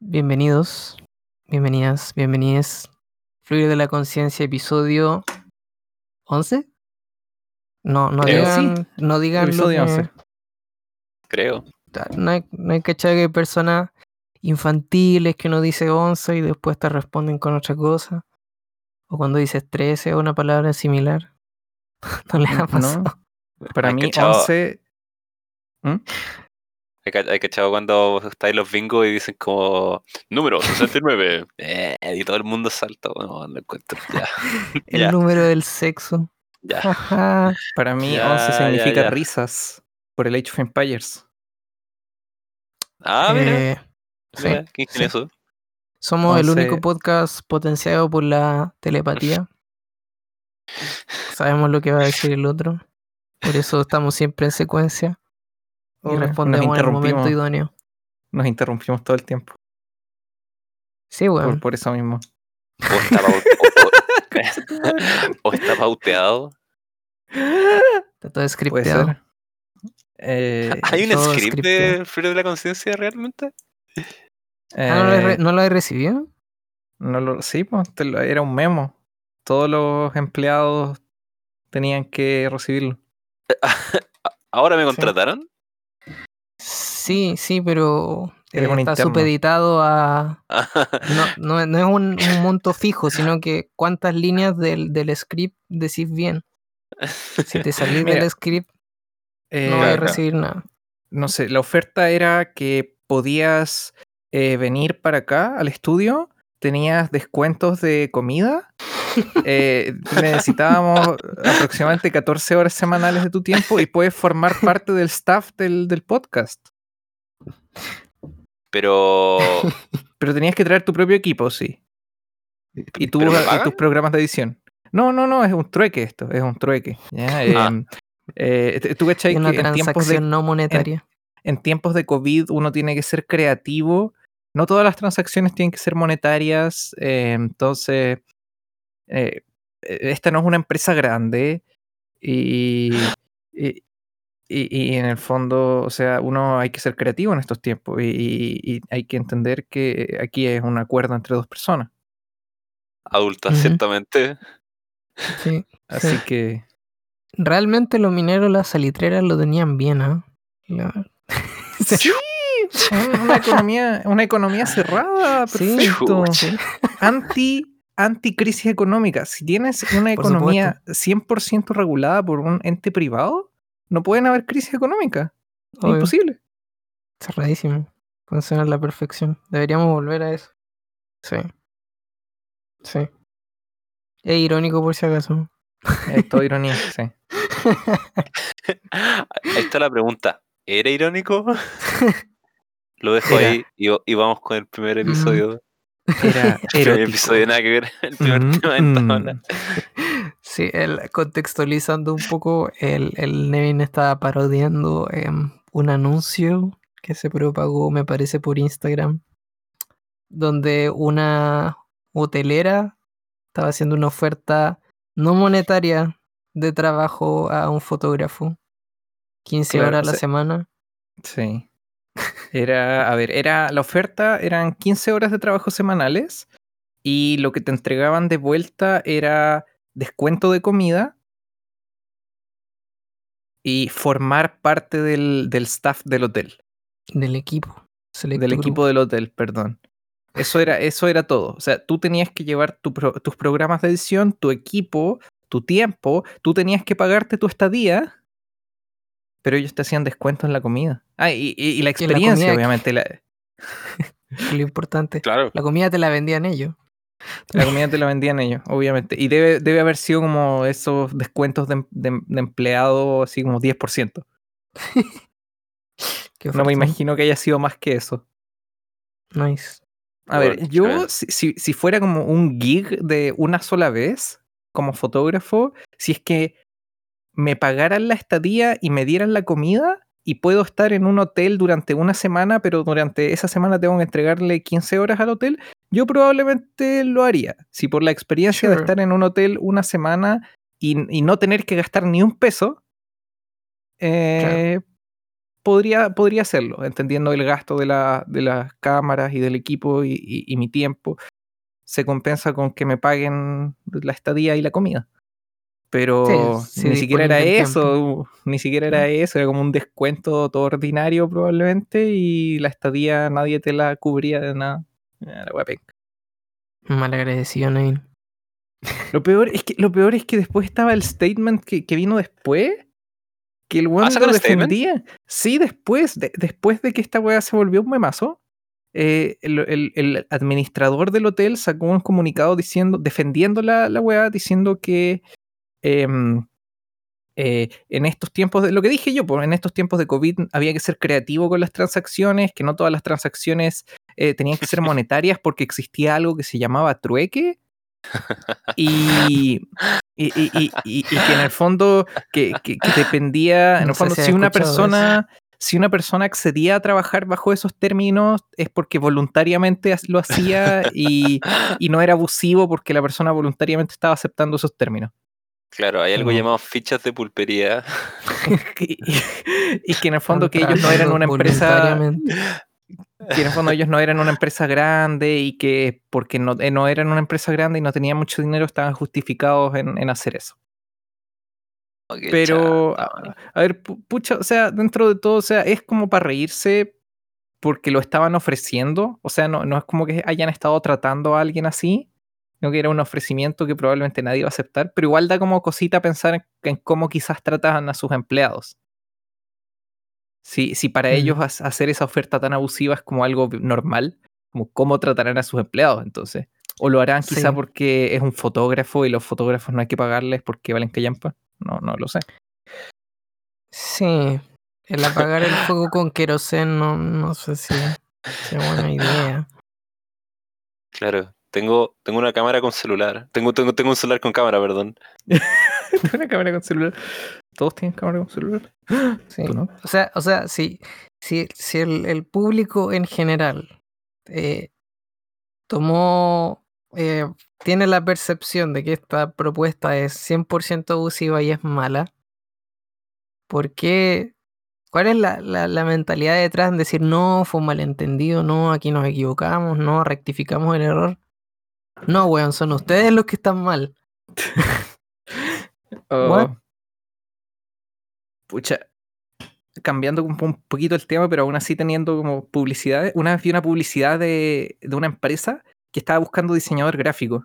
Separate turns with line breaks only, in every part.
Bienvenidos, bienvenidas, bienvenidas. Fluir de la conciencia, episodio 11. No, no
Creo.
digan, no digan lo
Episodio
que-
11.
Creo.
No hay, no hay que echar que hay personas infantiles que uno dice 11 y después te responden con otra cosa. O cuando dices 13 o una palabra similar. No les ha pasado.
No, para
Hay
mí
cachado-
11... ¿Mm?
Hay que, echado cuando estáis los bingos y dicen como número 69. Eh, y todo el mundo salta. Bueno, no encuentro. Ya.
El
ya,
número del sexo.
ya.
Ajá.
Para mí
Ya,
11
ya,
significa
ya.
risas por el Age of Empires.
Ah, mira.
Eh, sí,
qué
sí.
ingenioso.
Somos el
11.
único podcast potenciado por la telepatía. Sabemos lo que va a decir el otro. Por eso estamos siempre en secuencia y respondemos en el momento idóneo.
Nos interrumpimos todo el tiempo.
Sí, bueno.
Por, por eso mismo.
O está, pau- o- o está pauteado.
Está todo scripteado.
Eh,
¿Hay un script
scripteo.
de Frío de la Conciencia realmente?
eh,
Ah, ¿no, lo he re- ¿No lo he recibido?
no lo- sí, pues, te lo- era un memo. Todos los empleados tenían que recibirlo.
¿Ahora me
Sí.
contrataron?
Sí, sí, pero eh, está
interno.
supeditado a... No, no, no es un, un monto fijo, sino que cuántas líneas del, del script decís bien. Si te salís
Mira,
del script,
Eh,
no vas a recibir nada.
no sé, la oferta era que podías eh, venir para acá al estudio, tenías descuentos de comida, eh, necesitábamos aproximadamente 14 horas semanales de tu tiempo y puedes formar parte del staff del, del podcast.
Pero.
Pero tenías que traer tu propio equipo, sí. Y, tu-
¿Pero me
y tus programas de edición. No, no, no, es un trueque esto, es un trueque. ¿ya?
Ah.
Em, eh, tú cachai
una
que en tiempos de
transacción no monetaria.
en tiempos de COVID uno tiene que ser creativo. No todas las transacciones tienen que ser monetarias. eh, entonces, eh, esta no es una empresa grande y, y, y- y en el fondo, o sea, uno hay que ser creativo en estos tiempos y, y- y hay que entender que aquí es un acuerdo entre dos personas.
Adultas, ciertamente.
Sí.
Así
Sí.
que
Realmente los mineros, las salitreras lo tenían bien, ¿ah? La-
sí, una economía, una economía cerrada,
Sí,
perfecto.
Chucha.
anti anticrisis económica. Si tienes una
Por
economía 100% regulada por un ente privado, no pueden haber crisis económica. Es
Obvio.
imposible.
Cerradísimo. Funciona a la perfección. Deberíamos volver a eso. Sí. Sí. Es irónico por si acaso.
Es todo ironía, sí.
Ahí está la pregunta. ¿Era irónico? Lo dejo
Era.
ahí y, y vamos con el primer episodio.
Era
El episodio nada que ver. El primer
Mm,
tema de esta
mm.
ola.
Sí, el, contextualizando un poco, el, el Nevin estaba parodiando em, un anuncio que se propagó, me parece, por Instagram, donde una hotelera estaba haciendo una oferta no monetaria de trabajo a un fotógrafo. 15
Claro,
horas a la semana.
Sí. Era, a ver, era la oferta eran 15 horas de trabajo semanales y lo que te entregaban de vuelta era descuento de comida y formar parte del, del staff del hotel.
Del equipo.
Del equipo del hotel, perdón. Eso era, eso era todo. O sea, tú tenías que llevar tu pro- tus programas de edición, tu equipo, tu tiempo, tú tenías que pagarte tu estadía, pero ellos te hacían descuento en la comida. Ah, y, y- y la experiencia, obviamente. La,
Lo importante.
Claro.
La comida te la vendían ellos.
la comida te la vendían ellos, obviamente. Y debe, debe haber sido como esos descuentos de, de, de empleado, así como 10%.
Qué
No me imagino que haya sido más que eso.
Nice.
A ver,
Bueno,
yo, si- si fuera como un gig de una sola vez, como fotógrafo, si es que me pagaran la estadía y me dieran la comida y puedo estar en un hotel durante una semana, pero durante esa semana tengo que entregarle 15 horas al hotel, yo probablemente lo haría. Si por la experiencia de estar en un hotel una semana y, y no tener que gastar ni un peso, eh, podría, podría hacerlo, entendiendo el gasto de, la, de las cámaras y del equipo y, y- y mi tiempo. Se compensa con que me paguen la estadía y la comida. Pero
Sí, sí,
ni siquiera era eso, ni siquiera era eso, era como un descuento todo ordinario probablemente y la estadía nadie te la cubría de nada. Ah, la.
Mal agradecido, Nevin.
Lo peor es que, lo peor es que después estaba el statement que, que vino después. Que el weón
¿Ah,
lo
statement?
defendía. Sí, después, de- después de que esta weá se volvió un memazo, eh, el, el- el administrador del hotel sacó un comunicado diciendo, defendiendo la, la weá, diciendo que em, eh, en estos tiempos de lo que dije yo, pues en estos tiempos de COVID había que ser creativo con las transacciones, que no todas las transacciones eh, tenían que ser monetarias porque existía algo que se llamaba trueque. Y, y, y- y- y- y que en el fondo que, que- que dependía, en
No
el fondo,
si
una persona, si una persona accedía a trabajar bajo esos términos es porque voluntariamente lo hacía y, y no era abusivo porque la persona voluntariamente estaba aceptando esos términos.
Claro, hay algo llamado fichas de pulpería.
y, que en el fondo que ellos no eran una empresa que en el fondo ellos no eran una empresa grande y que porque no, eh, no eran una empresa grande y no tenían mucho dinero estaban justificados en, en hacer eso.
Oh,
pero a, a ver pu- pucha o sea dentro de todo o sea es como para reírse porque lo estaban ofreciendo o sea no, no es como que hayan estado tratando a alguien así sino que era un ofrecimiento que probablemente nadie iba a aceptar pero igual da como cosita pensar en, en cómo quizás trataban a sus empleados si, si para
Mm.
ellos hacer esa oferta tan abusiva es como algo normal, como cómo tratarán a sus empleados entonces. O lo harán quizá
Sí.
porque es un fotógrafo y los fotógrafos no hay que pagarles porque valen callampa. No, no lo sé.
Sí, el apagar el fuego con queroseno no, no sé si sea buena idea.
Claro, tengo, tengo una cámara con celular. Tengo, tengo, tengo un celular con cámara, perdón.
Tengo una cámara con celular. ¿Todos tienen cámara con celular?
Sí.
¿Tú no?
O sea, o sea, si, si, si el, el público en general eh, tomó, eh, tiene la percepción de que esta propuesta es 100% abusiva y es mala, ¿por qué? ¿Cuál es la, la, la mentalidad detrás en decir no, fue un malentendido, no, aquí nos equivocamos, no, rectificamos el error? No, weón, son ustedes los que están mal.
Oh. Pucha. Cambiando un, po- un poquito el tema, pero aún así teniendo como publicidad. Una vez vi una publicidad de, de una empresa que estaba buscando diseñador gráfico.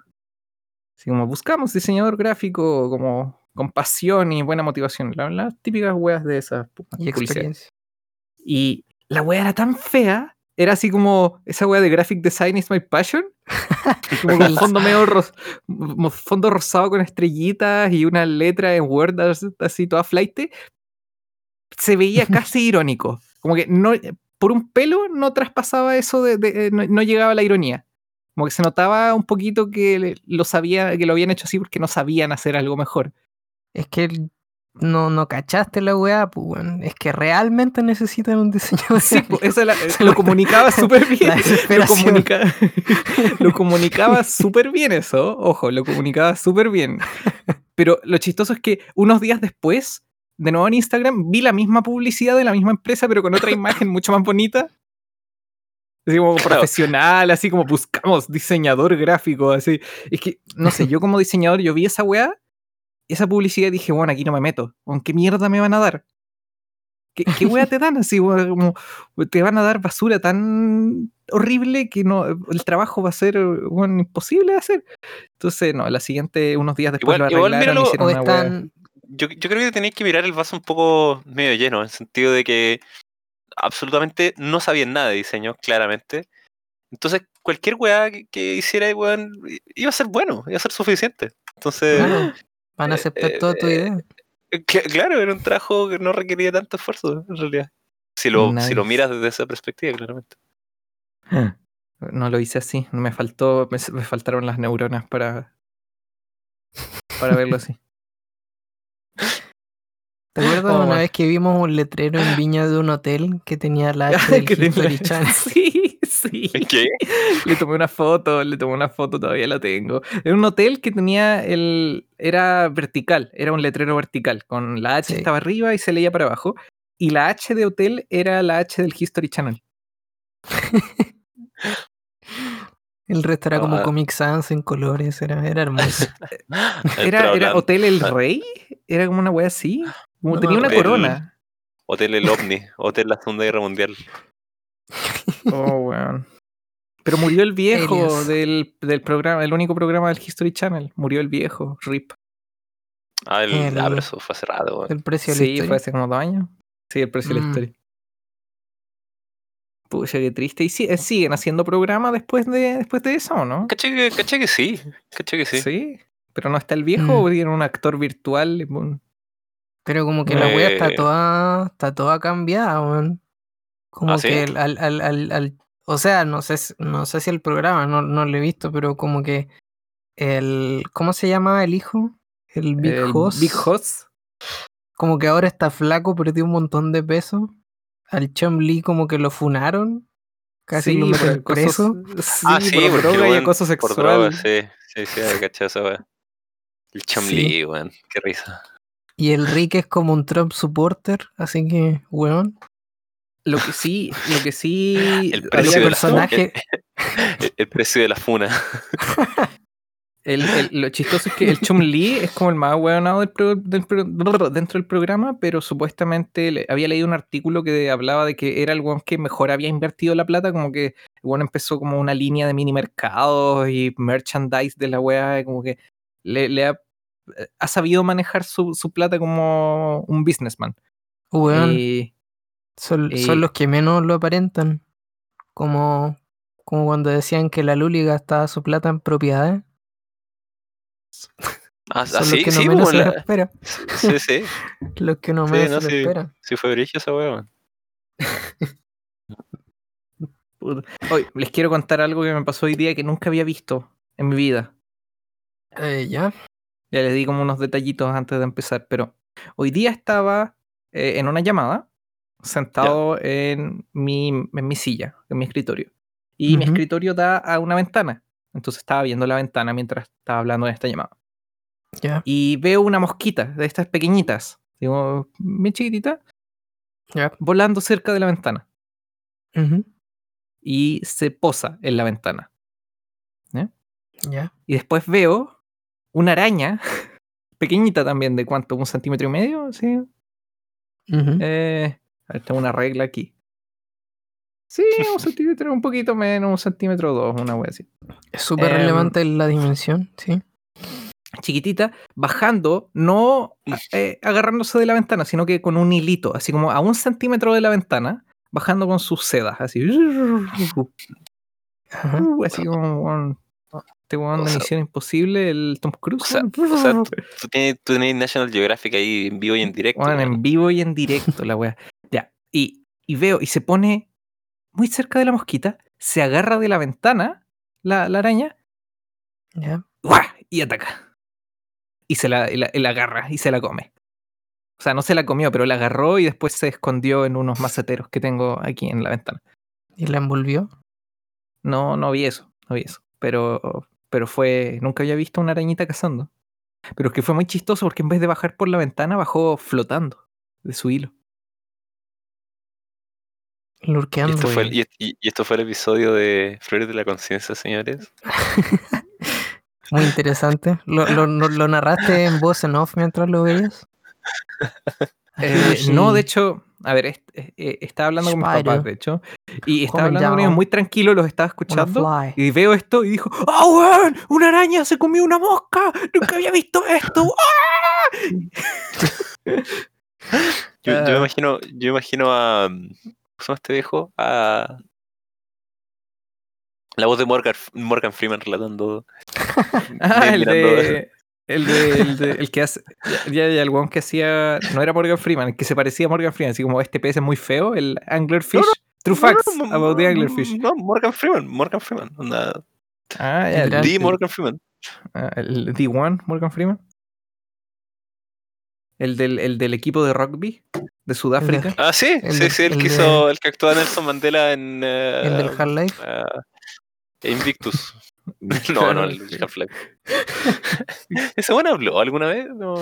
Así como buscamos diseñador gráfico como con pasión y buena motivación. la- Las típicas weas de esas
Y
publicidades. Y la wea era tan fea. Era así como esa wea de graphic design is my passion. Como con fondo medio ros- mo- fondo rosado con estrellitas y una letra en Word as- así toda flight. Se veía casi irónico. Como que no, por un pelo no traspasaba eso de, de- eh, no, no llegaba a la ironía. Como que se notaba un poquito que lo sabía, que lo habían hecho así porque no sabían hacer algo mejor.
Es que no, no cachaste la weá, pues. Es que realmente necesitan un diseñador.
Sí,
gráfico.
esa la- lo comunicaba súper bien. Lo, comunica- lo comunicaba súper bien eso, ojo, lo comunicaba súper bien. Pero lo chistoso es que unos días después, de nuevo en Instagram, vi la misma publicidad de la misma empresa, pero con otra imagen mucho más bonita. Así como
Claro.
profesional, así como buscamos diseñador gráfico, así. Es que, no sé, yo como diseñador, yo vi esa weá, esa publicidad dije, bueno, aquí no me meto. ¿Con qué mierda me van a dar? ¿Qué, qué weá te dan? Así, como te van a dar basura tan horrible que no el trabajo va a ser weón, imposible de hacer. Entonces, no, la siguiente, unos días después
Igual-
lo
igual
arreglaron y hicieron una
están.
Yo, yo creo que tenéis que mirar el vaso un poco medio lleno, en el sentido de que absolutamente no sabían nada de diseño, claramente. Entonces, cualquier weá que, que hiciera, weón, iba a ser bueno, iba a ser suficiente. Entonces,
van a
eh,
aceptar
eh,
toda tu
eh,
idea.
cl- claro, era un trabajo que no requería tanto esfuerzo, en realidad. Si lo, si lo
Nice.
miras desde esa perspectiva, claramente.
No lo hice así, me faltó, me, me faltaron las neuronas para, para verlo así.
¿Te acuerdas
Oh,
una
man.
vez que vimos un letrero en Viña de un hotel que tenía la H del History Channel?
Sí, sí.
¿Qué?
Le tomé una foto, le tomé una foto, todavía la tengo. Era un hotel que tenía el. Era vertical, era un letrero vertical, con la H
Sí.
estaba arriba y se leía para abajo. y la H de hotel era la H del History Channel.
El resto era como
Ah.
Comic Sans en colores, era, era hermoso.
Era, era Hotel El
Ah.
Rey, era como una wea así. Como
No
tenía una corona.
Hotel El OVNI, Hotel la Segunda Guerra Mundial.
Oh, weón. Pero murió el viejo del, del programa, el único programa del History Channel. Murió el viejo, RIP.
Ah, el,
El-
ah, pero eso fue hace rato, weón.
El precio de la
Sí,
historia.
fue hace como dos años. Sí, el precio de la
Mm.
historia. Pucha, qué triste. ¿Y si- eh, siguen haciendo programa después de, después de eso o no?
Caché que, caché que sí, caché que sí.
Sí. Pero no está el viejo
Mm.
o tiene un actor virtual. un-
Pero como que la wea está toda, está toda cambiada, weón. Como
¿Ah, sí?
que al, al, al, al- o sea, no sé, si- no sé si el programa, no, no lo he visto, pero como que el, ¿cómo se llama el hijo? El Big
el
Hoss.
Big Hoss.
Como que ahora está flaco, perdió un montón de peso. Al Chum Lee como que lo funaron. Casi lo
por
meten
acoso-
preso.
Sí,
ah, sí,
por
porque,
droga y acoso
Por droga, sí, sí, sí, weón. El
Sí.
Chomli, weón, qué risa.
Y el Rick es como un Trump supporter, así que, weón.
Lo que sí, lo que sí.
El precio de la
personaje-
El, el precio de la funa.
El, el- lo chistoso es que el Chum Lee es como el más hueonado del pro- del pro- dentro del programa, pero supuestamente le- había leído un artículo que hablaba de que era el weón que mejor había invertido la plata, como que el weón empezó como una línea de mini mercados y merchandise de la wea, como que le, le ha, ha sabido manejar su, su plata como un businessman. Y
son,
y-
son los que menos lo aparentan. Como, como cuando decían que la Luli gastaba su plata en propiedades.
Ah,
Son
ah, sí,
los que no
sí,
menos
como
se lo
la-
espera.
sí, sí,
Los que no
Sí,
menos
no,
se lo
sí.
esperan.
sí fue brillo esa weón.
hoy les quiero contar algo que me pasó hoy día que nunca había visto en mi vida.
Eh, ya.
Ya les di como unos detallitos antes de empezar, pero hoy día estaba eh, en una llamada, sentado en mi, en mi silla, en mi escritorio. Y mi escritorio da a una ventana. Entonces estaba viendo la ventana mientras estaba hablando en esta llamada. Y veo una mosquita de estas pequeñitas, digo, bien chiquitita,
Ya.
volando cerca de la ventana. Y se posa en la ventana.
Ya.
Y después veo una araña, pequeñita también, de cuánto, un centímetro y medio, ¿sí?
Ujú.
Eh, a ver, tengo una regla aquí. Sí, un centímetro, un poquito menos, un centímetro o dos, una wea así.
Es súper
em,
relevante la dimensión, sí.
Chiquitita, bajando, no eh, agarrándose de la ventana, sino que con un hilito, así como a un centímetro de la ventana, bajando con sus sedas, así. Uh, así como un, este weón de
sea-
Misión Imposible, el Tom Cruise.
O sea,
weón.
o sea, Tú tienes, tú National Geographic ahí en vivo y en directo.
Weón. en vivo y en directo, la wea. Ya. Y, y veo, y se pone muy cerca de la mosquita, se agarra de la ventana, la, la araña,
Ya.
y ataca. Y se la, y la, y la agarra y se la come. O sea, no se la comió, pero la agarró y después se escondió en unos maceteros que tengo aquí en la ventana.
Y la envolvió.
No, no vi eso, no vi eso. Pero, pero fue. Nunca había visto una arañita cazando. Pero es que fue muy chistoso porque en vez de bajar por la ventana, bajó flotando de su hilo.
Y
Lurqueando.
esto, fue, el-
Pues.
y, y- y esto fue el episodio de Flores de la Conciencia, señores.
Muy interesante. ¿Lo, lo, lo- lo narraste en voz en off mientras lo veías?
Eh,
Sí.
No, de hecho, a ver, est- eh, eh, estaba hablando con mis
Spider.
papás, de hecho. Y estaba
Coming
hablando con ellos muy tranquilo, los estaba escuchando. Y veo esto y dijo, ¡Ah, weón! ¡Una araña se comió una mosca! ¡Nunca había visto esto! ¡Ah!".
Yo, yo me imagino, yo me imagino a. ¿Cómo se llama este viejo? A. La voz de Morgan, Morgan Freeman relatando.
Ah, el
mirando-
de. El de, el de- el que hace. Ya, ya, el weón que hacía. No era Morgan Freeman, el que se parecía a Morgan Freeman, así como este pez es muy feo, el Anglerfish. True facts
No, no,
about the
no,
Anglerfish.
No, Morgan Freeman, Morgan Freeman. onda,
Ah, ya, el,
Literal.
The Morgan Freeman.
ah, el D1, Morgan Freeman. El del, el del equipo de rugby de Sudáfrica.
Ah, sí,
El
sí,
del-
sí, el,
el
que
de-
hizo, el que actuó a Nelson Mandela en. eh,
El del Half-Life.
eh, Invictus. No, no, el Half-Life. ¿Ese bueno habló alguna vez? No.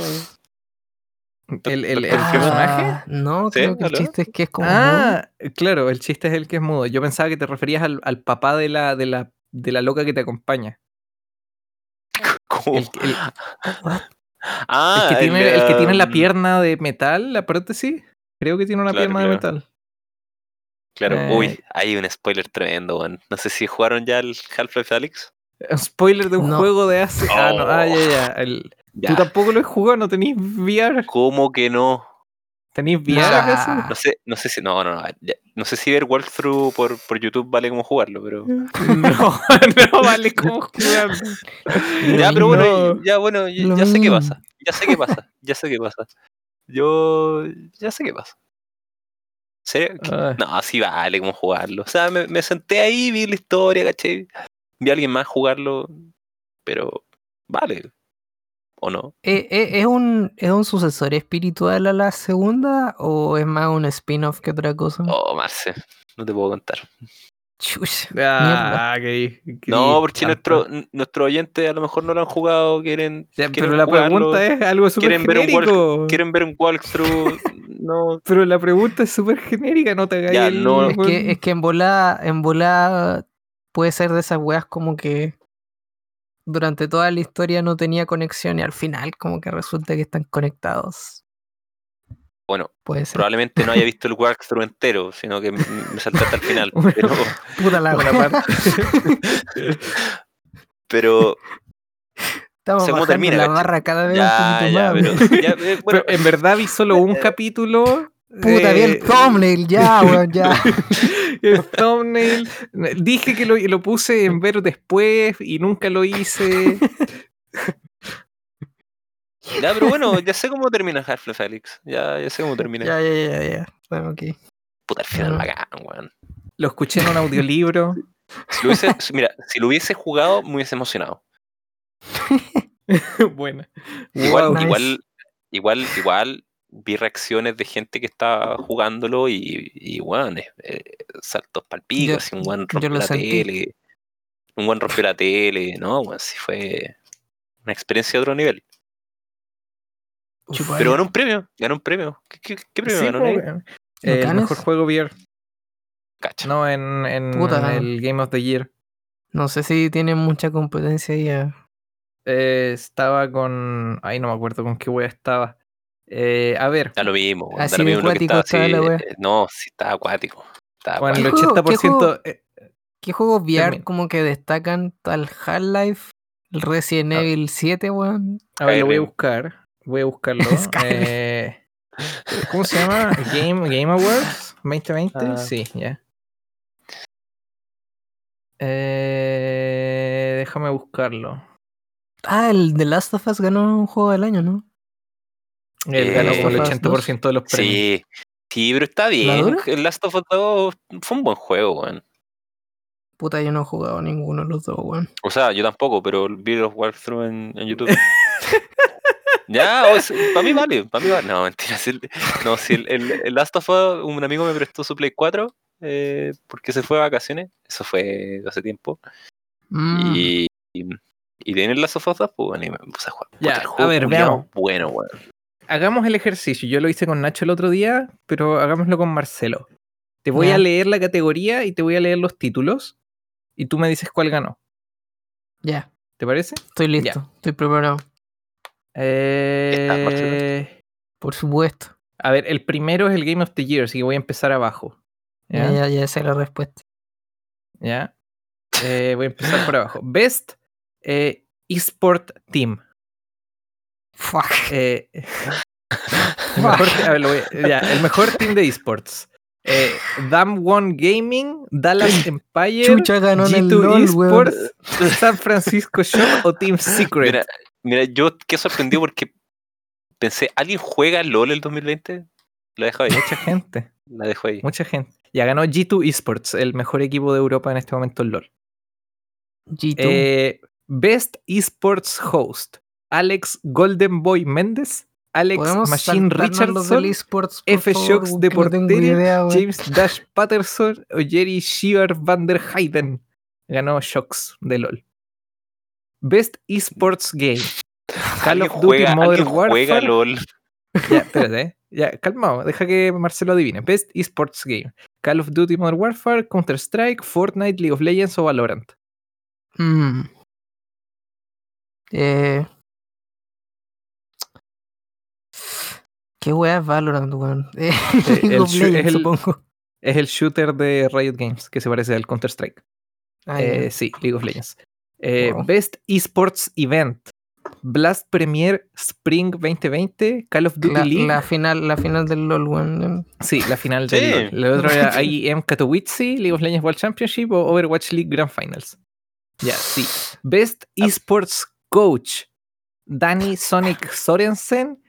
¿El, el, el
Ah,
personaje?
No,
¿Sí?
creo que el chiste es que es como. mudo.
Ah, claro, el chiste es el que es mudo. Yo pensaba que te referías al, al papá de la, de, la, de la loca que te acompaña.
¿Cómo?
El, el-
ah,
el que, tiene, el que tiene la
um,
pierna de metal, la prótesis. Creo que tiene una
Claro,
pierna de metal.
Claro,
Eh,
uy, hay un spoiler tremendo, weón. No sé si jugaron ya el Half-Life Alyx.
Un spoiler de un
No.
juego de hace. Ah, no, ah, ya, ya. El-
Ya.
Tú tampoco lo has jugado, no tenéis VR.
¿Cómo que no?
¿Tenéis VR acaso?
No sé, no sé si. No, no, no. ya- No sé si ver walkthrough por, por YouTube vale como jugarlo, pero.
No, no vale como jugar.
Ya, pero bueno,
No.
ya bueno, ya, sé qué pasa. Ya sé qué pasa. Ya sé qué pasa. Yo ya sé qué pasa. ¿Serio?
Ah,
No, sí vale como jugarlo. O sea, me, me senté ahí, vi la historia, caché. Vi a alguien más jugarlo, pero vale. ¿O no?
¿E- e- ¿Es un, ¿Es un sucesor espiritual a la segunda o es más un spin-off que otra cosa?
Oh, Marce, no te puedo contar.
Chucha,
ah, qué- qué
No, porque
trampa.
nuestro, n- nuestro oyente a lo mejor no lo han jugado, quieren,
Ya,
quieren
pero la
jugarlo,
pregunta es algo súper
quieren ver un
genérico.
quieren ver un walkthrough. no,
Pero la pregunta es súper genérica, no te hagas
Ya,
el-
no.
Es que, es que en volada, en volada puede ser de esas weas como que durante toda la historia no tenía conexión y al final como que resulta que están conectados.
Bueno,
Puede ser.
probablemente no haya visto el walkthrough entero, sino que me salté hasta el final.
Bueno.
Pero,
Puta la
parte.
pero
Estamos bajando
termina,
la barra cada vez
ya,
un poquito
ya,
más.
pero, ya, eh, bueno,
Pero en verdad vi solo un capítulo.
Puta,
eh,
bien thumbnail, ya, weón, ya.
el thumbnail. Dije que lo, lo puse en ver después y nunca lo hice.
Ya, pero bueno, ya sé cómo termina Half-Life Alyx. Ya, ya sé cómo termina.
Ya, ya, ya, ya. Bueno, ok.
Puta, el final bacán, weón.
Lo escuché en un audiolibro.
Si lo hubiese, si- mira, si lo hubiese jugado, me hubiese emocionado.
Buena.
Igual,
Wow.
Nice.
igual, igual, igual vi reacciones de gente que estaba jugándolo y, y weón, eh, eh, saltos pal pico,
Yo-
así un buen
lo
la
sentí.
tele. Un buen rompió la tele, no, weón, sí fue una experiencia de otro nivel.
Chupa,
Pero
ya.
ganó un premio, ganó un premio. ¿Qué, qué, qué premio
Sí,
ganó?
eh, el mejor juego VR.
Cacha.
No, en, en
Puta.
el Game of the Year.
No sé si tienen mucha competencia ya.
Eh, estaba con. Ay, no me acuerdo con qué wea estaba. Eh, a ver,
Da lo mismo, weón,
Así
lo mismo lo que
acuático
estaba
la
eh, No, sí estaba acuático. Estaba
con el
¿Qué
acuático.
juego- qué
80%. eh,
¿Qué juegos VR como que destacan tal Half-Life? El Resident
Ah.
Evil 7, weón.
a ver, lo voy a buscar. Voy a buscarlo. Eh, ¿Cómo se llama? Game, Game Awards 2020.
Ah.
Sí, ya. Eh, déjame buscarlo.
Ah, el The Last of Us ganó un juego del año, ¿no?
Él
Eh,
ganó el
Last of Us
80% de los premios.
Sí, sí, pero está bien. El Last of Us 2 fue un buen juego, weón.
Puta, yo no he jugado ninguno de los dos, weón.
O sea, yo tampoco, pero vi los walkthrough en, en YouTube. Ya, para mí vale, para mí vale. No, mentira. si el- no, si el, el- el Last of Us, un amigo me prestó su Play 4 eh, porque se fue de vacaciones. Eso fue hace tiempo.
Mm,
Y, y, y tiene el Last of Us 2, pues bueno, y me puse a jugar.
Ya, a
juego
ver, veamos.
Bueno, weón.
Hagamos el ejercicio. Yo lo hice con Nacho el otro día, pero hagámoslo con Marcelo. Te voy
Ya.
a leer la categoría y te voy a leer los títulos. Y tú me dices cuál ganó.
ya,
¿Te parece?
estoy listo, estoy preparado.
Eh,
Por supuesto.
a ver, el primero es el Game of the Year, así que voy a empezar abajo.
Ya,
¿Ya?
ya, ya sé la respuesta.
¿Ya? Eh, voy a empezar por abajo. Best eh, Esport Team.
Fuck.
Eh, el, mejor, te- a ver, lo voy a- ya, el mejor team de esports. Eh, Dam One Gaming, Dallas Empire,
Chucha ganó en el
G2
LOL, weón.
Esports, San Francisco Shock o Team Secret.
Mira, mira, yo quedé sorprendido porque pensé, ¿alguien juega LOL el 2020? La dejo ahí,
Mucha gente,
la dejo ahí.
mucha gente. Ya ganó G2 Esports, el mejor equipo de Europa en este momento en LOL.
G2.
Eh, Best Esports Host, Alex Golden Boy Méndez, Alex
¿Podemos
Machine Richardson,
esports, por
F.
favor,
Shocks
porque
de
no tengo
portería,
idea, weón.
James Dash Patterson o Jerry Shiver van der Hayden. Ganó Shocks de LOL. Best Esports Game. Call
¿Alguien
of Duty
juega,
Modern
¿alguien juega
Warfare.
LOL?
Ya, espérate, eh. Ya, calmado, deja que Marcelo adivine. Best Esports Game. Call of Duty Modern Warfare, Counter-Strike, Fortnite, League of Legends o Valorant.
Mm. Eh. ¿Qué wea es Valorant, weón? Eh, League
el
of
shoot- es
Legends,
el-
supongo.
Es el shooter de Riot Games, que se parece al Counter-Strike.
Ah,
Eh, sí, League of Legends. Eh,
Wow.
Best Esports Event. Blast Premier Spring 2020, Call of Duty
la,
League.
la final, la final del LOL.
Sí, la final
Sí.
del LoL. El otro era IEM Katowice, League of Legends World Championship o Overwatch League Grand Finals. Ya, sí. Best
Ah.
Esports Coach. Danny Sonic Sorensen,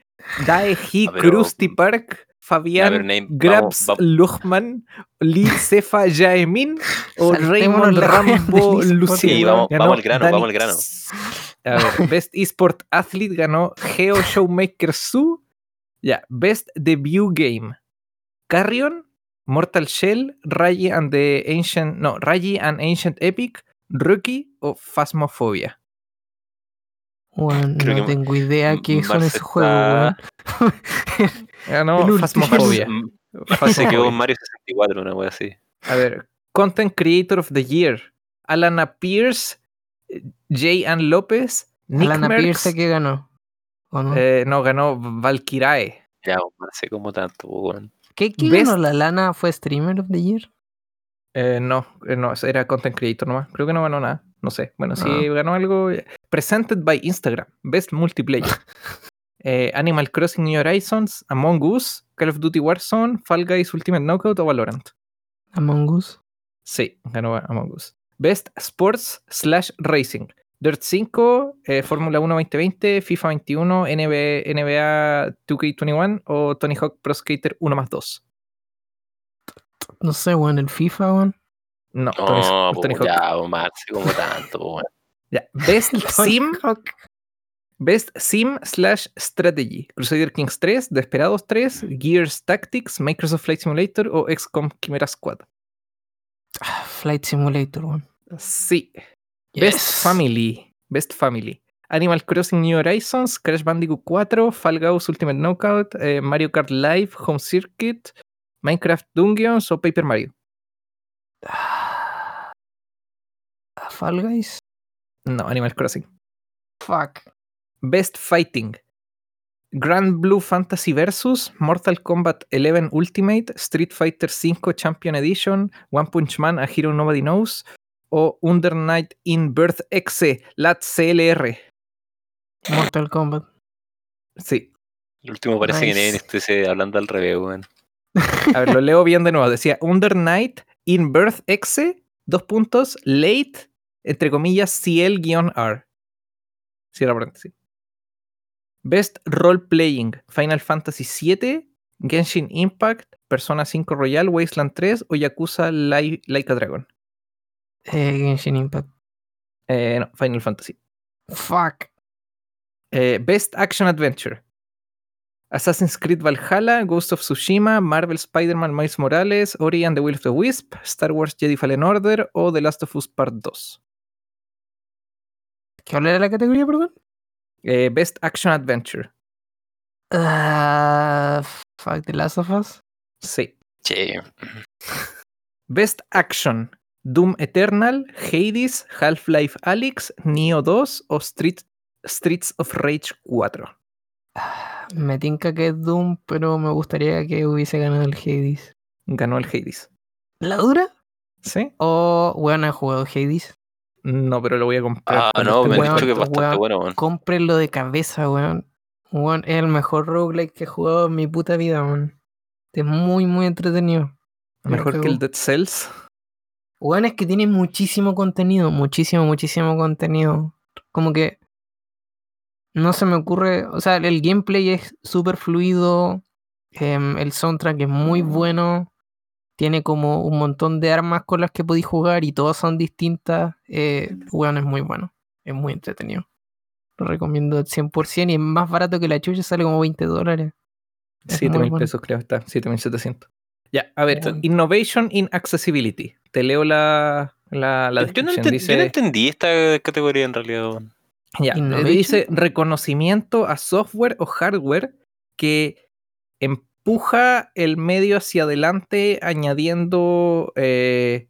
Dae Hee
Ah, pero-
Krusty Park, Fabián Grabs Luchman, Lee Cefa Jaemin o Raymond Rambo. Lucien.
Sí, vamos- al grano, vamos al grano.
A ver, Best Esport Athlete ganó Geo Showmaker Su. Ya, Best Debut Game. Carrion, Mortal Shell, Raji and the Ancient. No, Raji and Ancient Epic, Rookie o Phasmophobia.
Creo
no
que
tengo idea qué son esos juegos, weón.
Ganó. Phasmophobia.
Mm, Se quedó en Mario 64, una wea así.
A ver, Content Creator of the Year. Alana Pierce, Jay Ann López, Nick
Alana
Merckx,
Pierce que ganó. ¿O no?
eh, no, ganó Valkyrae.
Ya, sé como tanto, weón.
¿Qué, qué
Best-
ganó la Lana? ¿Fue Streamer of the Year?
Eh, no, eh, no, era Content Creator nomás. Creo que no ganó nada. No sé. Bueno, sí
Ah.
ganó algo. Presented by Instagram. Best Multiplayer. Eh, Animal Crossing New Horizons, Among Us, Call of Duty Warzone, Fall Guys Ultimate Knockout o Valorant.
Among Us.
Sí, ganó Among Us. Best Sports slash Racing. Dirt 5, eh, Fórmula 1 2020, FIFA 21, NBA, NBA 2K21 o Tony Hawk Pro Skater 1 más 2.
No sé, weón, el FIFA, weón.
No, Tony,
No,
Tony
po,
Hawk.
ya, como tanto, po, weón.
Ya. Best Sim
Hawk.
Best Sim slash Strategy. Crusader Kings 3, Desperados 3, Gears Tactics, Microsoft Flight Simulator o XCOM Chimera Squad.
Ah, Flight Simulator.
Sí. Best. Family. Best Family. Animal Crossing New Horizons, Crash Bandicoot 4, Fall Guys Ultimate Knockout, eh, Mario Kart Live, Home Circuit, Minecraft Dungeons o Paper Mario.
Ah, Fall Guys.
No, Animal Crossing.
Fuck.
Best Fighting. Grand Blue Fantasy Versus, Mortal Kombat 11 Ultimate, Street Fighter V Champion Edition, One Punch Man A Hero Nobody Knows o Under Night in Birth Exe, LAT CLR.
Mortal Kombat.
Sí,
El último parece que
Nice.
Neven esté al revés, weón.
a ver, lo leo bien de nuevo. Decía Under Night in Birth Exe, dos puntos, late, entre comillas, CL-R. Cierra paréntesis. Best Role Playing, Final Fantasy VII, Genshin Impact, Persona 5 Royal, Wasteland 3 o Yakuza Lai- Like a Dragon.
Eh, Genshin Impact.
Eh, no, Final Fantasy.
Fuck.
Eh, Best Action Adventure. Assassin's Creed Valhalla, Ghost of Tsushima, Marvel Spider-Man Miles Morales, Ori and the Will of the Wisp, Star Wars Jedi Fallen Order o The Last of Us Part 2.
¿Qué habla de la categoría, perdón?
Eh, Best Action Adventure.
Ah, fuck, The Last of Us.
Sí.
Che,
Best Action. Doom Eternal, Hades, Half-Life Alyx, Neo 2 o Street- Streets of Rage 4.
Me tinca que es Doom, pero me gustaría que hubiese ganado el Hades.
Ganó el Hades.
¿La dura?
¿Sí?
O, weón, he jugado Hades.
No, pero lo voy a comprar.
Ah, no,
esté
me han
weón,
dicho que es
weón.
bastante bueno, weón.
Cómprenlo de cabeza, weón. Weón, es el mejor roguelike que he jugado en mi puta vida, weón. Es muy, muy entretenido.
Mejor que el Dead Cells.
Weón, es que tiene muchísimo contenido, muchísimo, muchísimo contenido. Como que no se me ocurre, o sea, el gameplay es súper fluido, em, el soundtrack es muy bueno, tiene como un montón de armas con las que podéis jugar y todas son distintas. Eh, weón, es muy bueno, es muy entretenido. Lo recomiendo al 100% y es más barato que la chucha, sale como 20 dólares. Es
7
muy
mil
bueno.
pesos creo está, 7700. Ya, a ver,
Bueno.
Innovation in Accessibility. Te leo la, la, la
Yo no,
descripción.
enten-
dice,
yo no entendí esta categoría en realidad,
ya,
Innovation.
dice reconocimiento a software o hardware que empuja el medio hacia adelante añadiendo eh,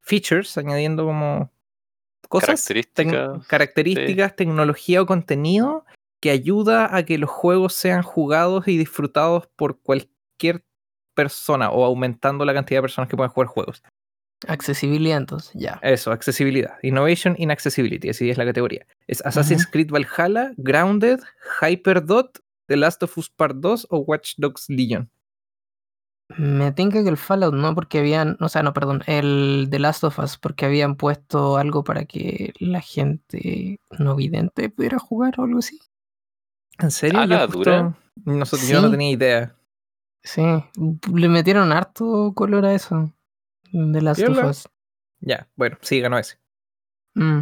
features, añadiendo como cosas,
Características,
características, tecnología o contenido que ayuda a que los juegos sean jugados y disfrutados por cualquier persona o aumentando la cantidad de personas que pueden jugar juegos.
Accesibilidad, entonces, ya.
Eso, accesibilidad. Innovation in Accessibility, así es la categoría. Es Assassin's. Creed Valhalla, Grounded, Hyperdot, The Last of Us Part 2 o Watch Dogs Legion.
Me tinca que el Fallout no, porque habían, o sea, no, perdón, el The Last of Us, porque habían puesto algo para que la gente no vidente pudiera jugar o algo así.
¿En serio?
Ah,
Yo,
la
justo-
dura.
no yo no tenía idea.
Sí, le metieron harto color a eso. The Last
Piola.
of Us.
Ya, bueno, sí, ganó ese.
Mm,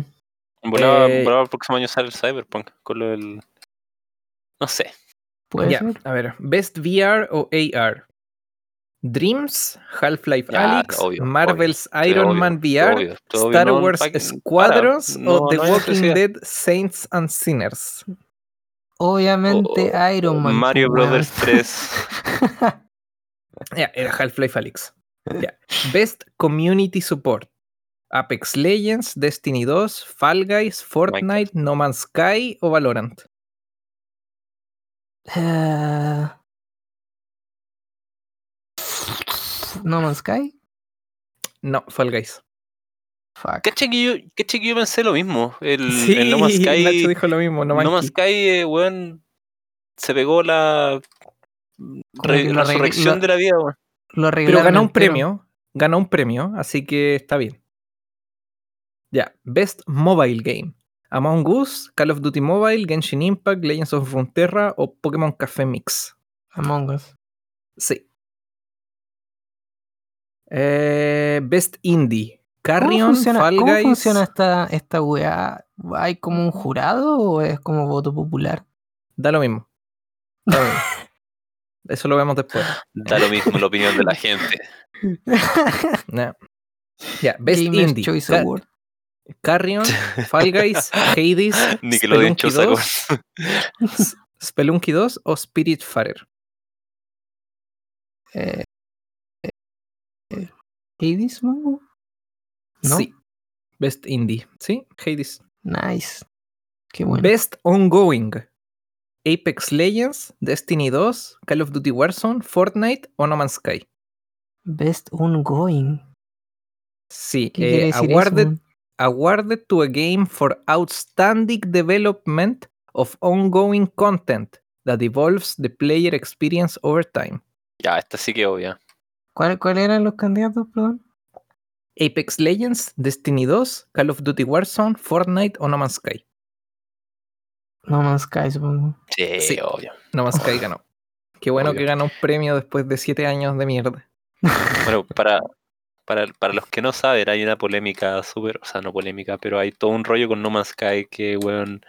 Volaba,
Eh,
volaba el próximo año sale el Cyberpunk con lo del. No sé.
Puede ser.
a ver, Best VR o AR. Dreams, Half-Life Alyx,
obvio,
Marvel's
obvio,
Iron
obvio,
Man VR,
obvio, esto obvio,
Star
no,
Wars
pa-
Squadrons
para,
o
no-
The
no
Walking
necesidad.
Dead Saints and Sinners.
Obviamente
O-
Iron Man.
Mario. Brothers 3.
Ya, era Half-Life Alyx. Ya. Best Community Support. Apex Legends, Destiny 2, Fall Guys, Fortnite, No Man's Sky o Valorant.
Eh, no Man's Sky.
No, Fall Guys.
Fuck.
¿Caché que, yo, caché que yo pensé lo mismo? El,
Sí,
el No Man's Sky.
Nacho dijo lo mismo, No Man's,
No Man's
Sky.
Eh, weón, se pegó la re-
arregl-
resurrección
lo-
de la vida, weón.
Lo
Pero ganó un premio. Ganó un premio, así que está bien. Ya, Best Mobile Game. Among Us, Call of Duty Mobile, Genshin Impact, Legends of Runeterra o Pokémon Café Mix.
Among Us.
Sí. Eh, Best Indie.
¿Cómo
Carrion,
funciona,
Fall
cómo
Guys.
funciona esta, esta weá? ¿Hay como un jurado o es como voto popular?
Da lo mismo. Da lo mismo. Eso lo vemos después.
Da lo mismo la opinión de la gente.
Ya. Best
Gamers
Indie.
Choice Award.
Carrion, Fall Guys, Hades,
Nickelodeon
Spelunky
Chosa
2, S- Spelunky 2 o Spiritfarer.
Eh, eh, eh, ¿Hades, ¿no? ¿No?
Sí. Best Indie. Sí, Hades.
Nice. Qué bueno.
Best Ongoing. Apex Legends, Destiny 2, Call of Duty Warzone, Fortnite o No Man's Sky.
Best ongoing.
Sí,
¿Qué quiere
eh,
decir
awarded,
eso?
Awarded to a game for outstanding development of ongoing content that evolves the player experience over time.
Ya, esta sí que obvia.
¿Cuál- ¿Cuáles eran los candidatos, perdón?
Apex Legends, Destiny 2, Call of Duty Warzone, Fortnite o No Man's Sky.
No Man's Sky, supongo.
Sí,
Sí.
obvio.
No Man's Sky ganó. Qué bueno
Obvio.
que ganó un premio después de siete años de mierda.
Bueno, para, para, para los que no saben, hay una polémica súper, o sea, no polémica, pero hay todo un rollo con No Man's Sky que, weón,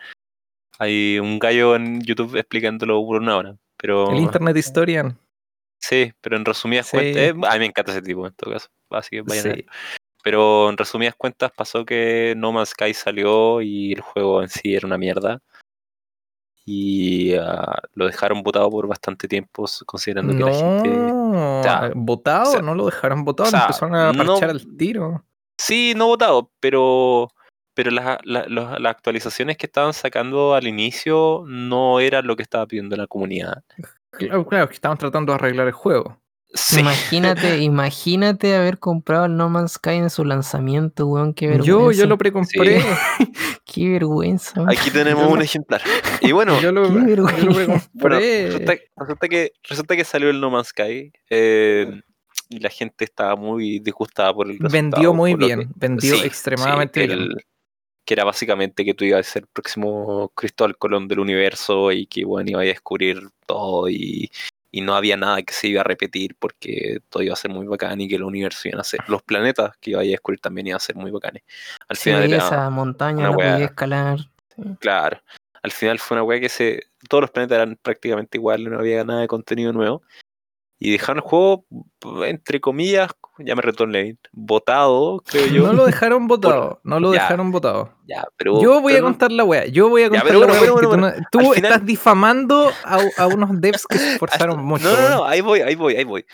hay un gallo en YouTube explicándolo por una hora. Pero
El Internet Historian.
sí, pero en resumidas
Sí.
cuentas, eh, a mí me encanta ese tipo en todo caso, así que vayan a
Sí.
verlo. Pero en resumidas cuentas pasó que No Man's Sky salió y el juego en sí era una mierda. Y ah, lo dejaron botado por bastante tiempo, considerando que la gente...
Eh, votado,
o sea,
no lo dejaron votado,
o sea,
empezaron a parchar al tiro.
Sí, no votado, pero, pero las, la- los- las actualizaciones que estaban sacando al inicio no eran lo que estaba pidiendo la comunidad.
Claro, claro, que estaban tratando de arreglar el juego.
Sí.
Imagínate, imagínate haber comprado el No Man's Sky en su lanzamiento, weón. Qué vergüenza.
Yo, yo lo precompré.
Qué vergüenza.
Aquí tenemos
Yo
un
lo-
ejemplar. Y bueno,
yo lo,
qué
yo lo
vergüenza.
bueno,
precompré.
resulta, resulta que, resulta que salió el No Man's Sky eh, y la gente estaba muy disgustada por el resultado.
vendió muy bien,
que-
vendió
sí,
extremadamente
sí,
bien.
el- que era básicamente que tú ibas a ser el próximo Cristóbal Colón del universo y que bueno, iba a descubrir todo y, y no había nada que se iba a repetir porque todo iba a ser muy bacán y que el universo iban a ser, los planetas que iba a descubrir también iban a ser muy bacanes. Al
Sí,
final era,
esa montaña
weá.
podía escalar.
claro, al final fue una weá que se, todos los planetas eran prácticamente iguales, no había nada de contenido nuevo. Y dejaron el juego, entre comillas, ya me retó Levin, votado, creo yo.
No lo dejaron votado, no lo
Ya.
dejaron votado.
Ya, pero,
Yo voy a
pero
contar la wea, yo voy a
Ya,
contar
pero
la wea
bueno,
porque
bueno,
tú, no- tú
Al final-
estás difamando a, a unos devs que se esforzaron mucho.
No, no, no, ahí voy, ahí voy, ahí voy.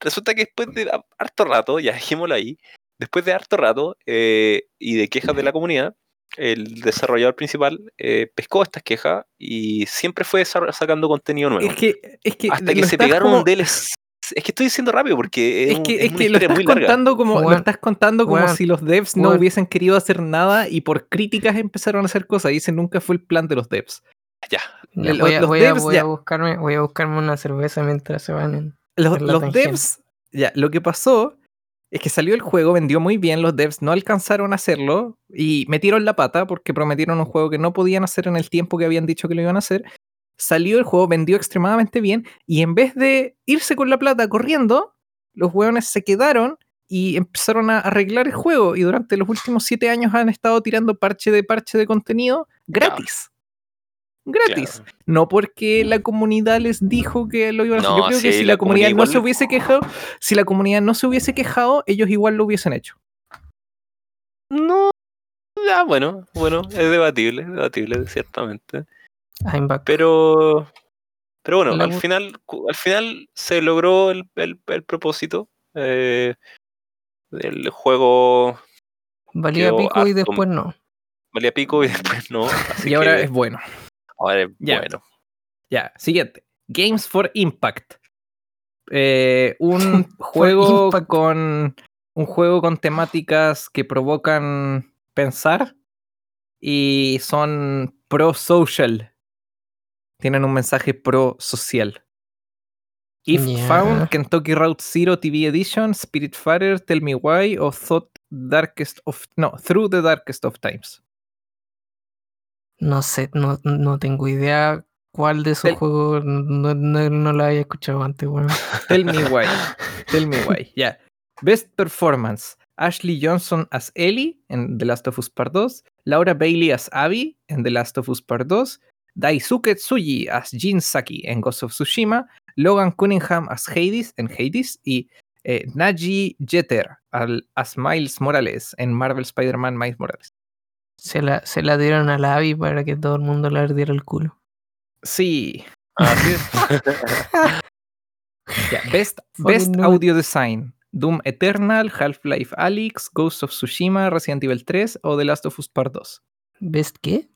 Resulta que después de ha- harto rato, ya dejémoslo ahí, después de harto rato eh, y de quejas de la comunidad, el desarrollador principal eh, pescó estas quejas y siempre fue sacando contenido nuevo.
Es que, es que
hasta que se pegaron
como-
un DLC. Es que estoy diciendo rápido porque es,
que,
es
es
una
que lo estás contando como lo estás contando como si los devs no hubiesen querido hacer nada y por críticas empezaron a hacer cosas. Y ese nunca fue el plan de los devs.
Ya,
Los-
voy, a,
los
voy, a,
devs
voy
ya-
a buscarme, voy a buscarme una cerveza mientras se van en.
Los,
En la
los devs, ya, lo que pasó es que salió el juego, vendió muy bien, los devs no alcanzaron a hacerlo y metieron la pata porque prometieron un juego que no podían hacer en el tiempo que habían dicho que lo iban a hacer. Salió el juego, vendió extremadamente bien y en vez de irse con la plata corriendo, los hueones se quedaron y empezaron a arreglar el juego y durante los últimos siete años han estado tirando parche de parche de contenido gratis. Gratis.
claro.
No porque la comunidad les dijo que lo iban a hacer.
No,
Yo creo que si
la
comunidad,
comunidad
no se hubiese quejado, si la comunidad no se hubiese quejado, ellos igual lo hubiesen hecho.
No, ya, bueno, bueno, es debatible, es debatible, ciertamente.
I'm back.
Pero, pero bueno,
La
al final, al final se logró el, el- el propósito. eh, el juego
Valía pico y después no.
valía pico y después no. así
y ahora
que
es bueno.
ahora es
Ya.
bueno.
Ya, siguiente. Games for Impact. Eh, un juego
Impact.
con un juego con temáticas que provocan pensar y son pro social. Tienen un mensaje pro social. If
Ya.
Found, Kentucky Route Zero TV Edition, Spiritfarer, Tell Me Why o Thought Darkest of no, Through the Darkest of Times.
No sé, no, no tengo idea cuál de esos juegos no, no, no lo había escuchado antes, weón.
Tell me why. Tell me why. Ya. Best performance. Ashley Johnson as Ellie en The Last of Us Part 2. Laura Bailey as Abby en The Last of Us Part 2. Daisuke Tsuji as Jin Saki en Ghost of Tsushima. Logan Cunningham as Hades en Hades. Y eh, Naji Jeter al- as Miles Morales en Marvel Spider-Man Miles Morales.
Se la, se la dieron a la Abby para que todo el mundo le ardiera el culo.
Sí.
Así es.
Ya, Best, best. Audio Design. Doom Eternal, Half-Life Alyx, Ghost of Tsushima, Resident Evil 3 o The Last of Us Part 2.
¿Best qué?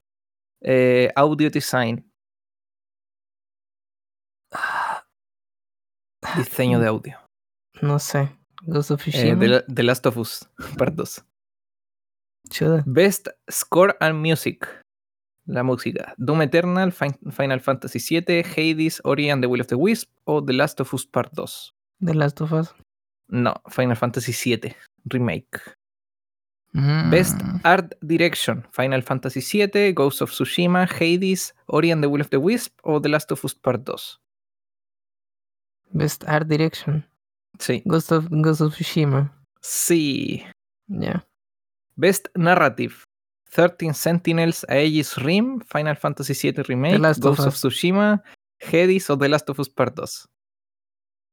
Eh, audio Design. Diseño de audio.
No sé. Ghost of Tsushima.
The, La- The Last of Us Part 2.
Chuda.
Best Score and Music. La música. Doom Eternal, Fin- Final Fantasy VII, Hades, Ori and the Will of the Wisp o The Last of Us Part 2.
The Last of Us.
No, Final Fantasy VII Remake. Best
Mm.
Art Direction, Final Fantasy VII, Ghost of Tsushima, Hades, Ori and the Will of the Wisp o The Last of Us Part 2.
Best Art Direction.
Sí.
Ghost of, Ghost of Tsushima.
Sí.
Ya.
Best Narrative, 13 Sentinels, Aegis Rim, Final Fantasy VII Remake,
Last of
Ghost of
Us.
Tsushima, Hades o The Last of Us Part 2.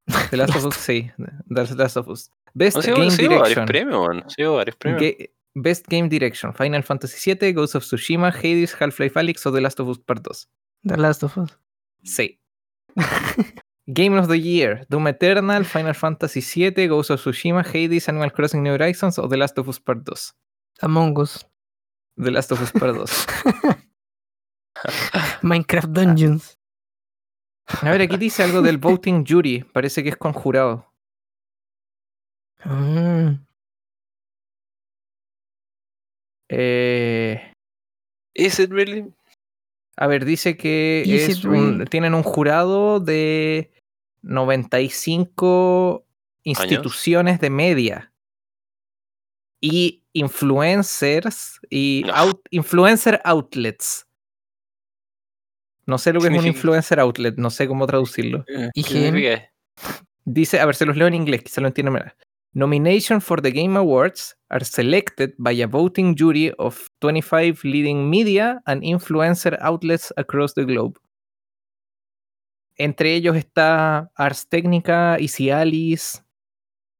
The Last of Us, sí. The Last of Us. Best
No,
Game
sí, varios
Direction.
premios, man. Sí, varios premios.
Ga- Best Game Direction, Final Fantasy VII, Ghost of Tsushima, Hades, Half-Life Alyx o The Last of Us Part 2.
The Last of Us.
Sí. Game of the Year, Doom Eternal, Final Fantasy VII, Ghost of Tsushima, Hades, Animal Crossing New Horizons o The Last of Us Part 2.
Among Us.
The Last of Us Part 2.
Minecraft Dungeons.
A ver, aquí dice algo del Voting Jury. Parece que es conjurado.
Ah,
Eh,
Is it really?
a ver, dice que es un- tienen un jurado de 95 instituciones de media y influencers y
No.
out- influencer outlets. No sé lo que es un influencer outlet, no sé cómo traducirlo.
Eh.
Dice, a ver, se los leo en inglés, quizá lo entiendan mejor. Nomination for the Game Awards are selected by a voting jury of 25 leading media and influencer outlets across the globe. Entre ellos está Ars Technica, Easy Alice,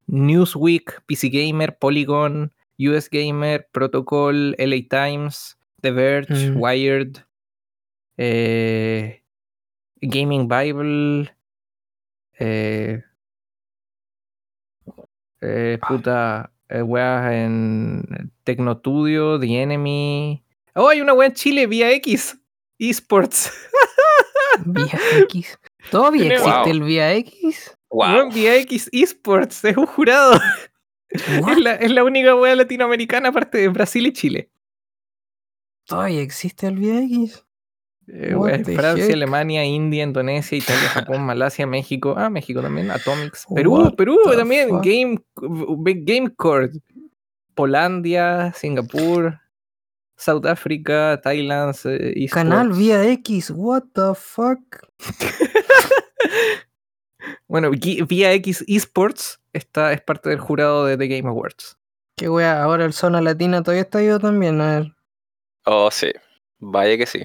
Newsweek, PC Gamer, Polygon, US Gamer, Protocol, LA Times, The Verge,
Mm.
Wired, eh, Gaming Bible, eh, eh, puta, eh, weas en Tecnotudio, The Enemy. Oh, hay una wea en Chile, vía X, esports.
Vía X. ¿Todavía existe
Wow.
el Vía X?
Weón, vía X esports, es un jurado. Es la, es la única wea latinoamericana aparte de Brasil y Chile.
¿Todavía existe el Vía X?
Eh, Francia,
heck?
Alemania, India, Indonesia, Italia, Japón, Malasia, México. Ah, México también, Atomics. Perú,
What
Perú también,
fuck?
Game, Gamecord. Polandia, Singapur, South Africa, Thailand, eh.
Canal Vía X, what the fuck?
Bueno, Vía X Esports está, es parte del jurado de The Game Awards.
Qué wea, ahora el Zona Latina todavía está yo también, a ver.
Oh, sí. Vaya que sí.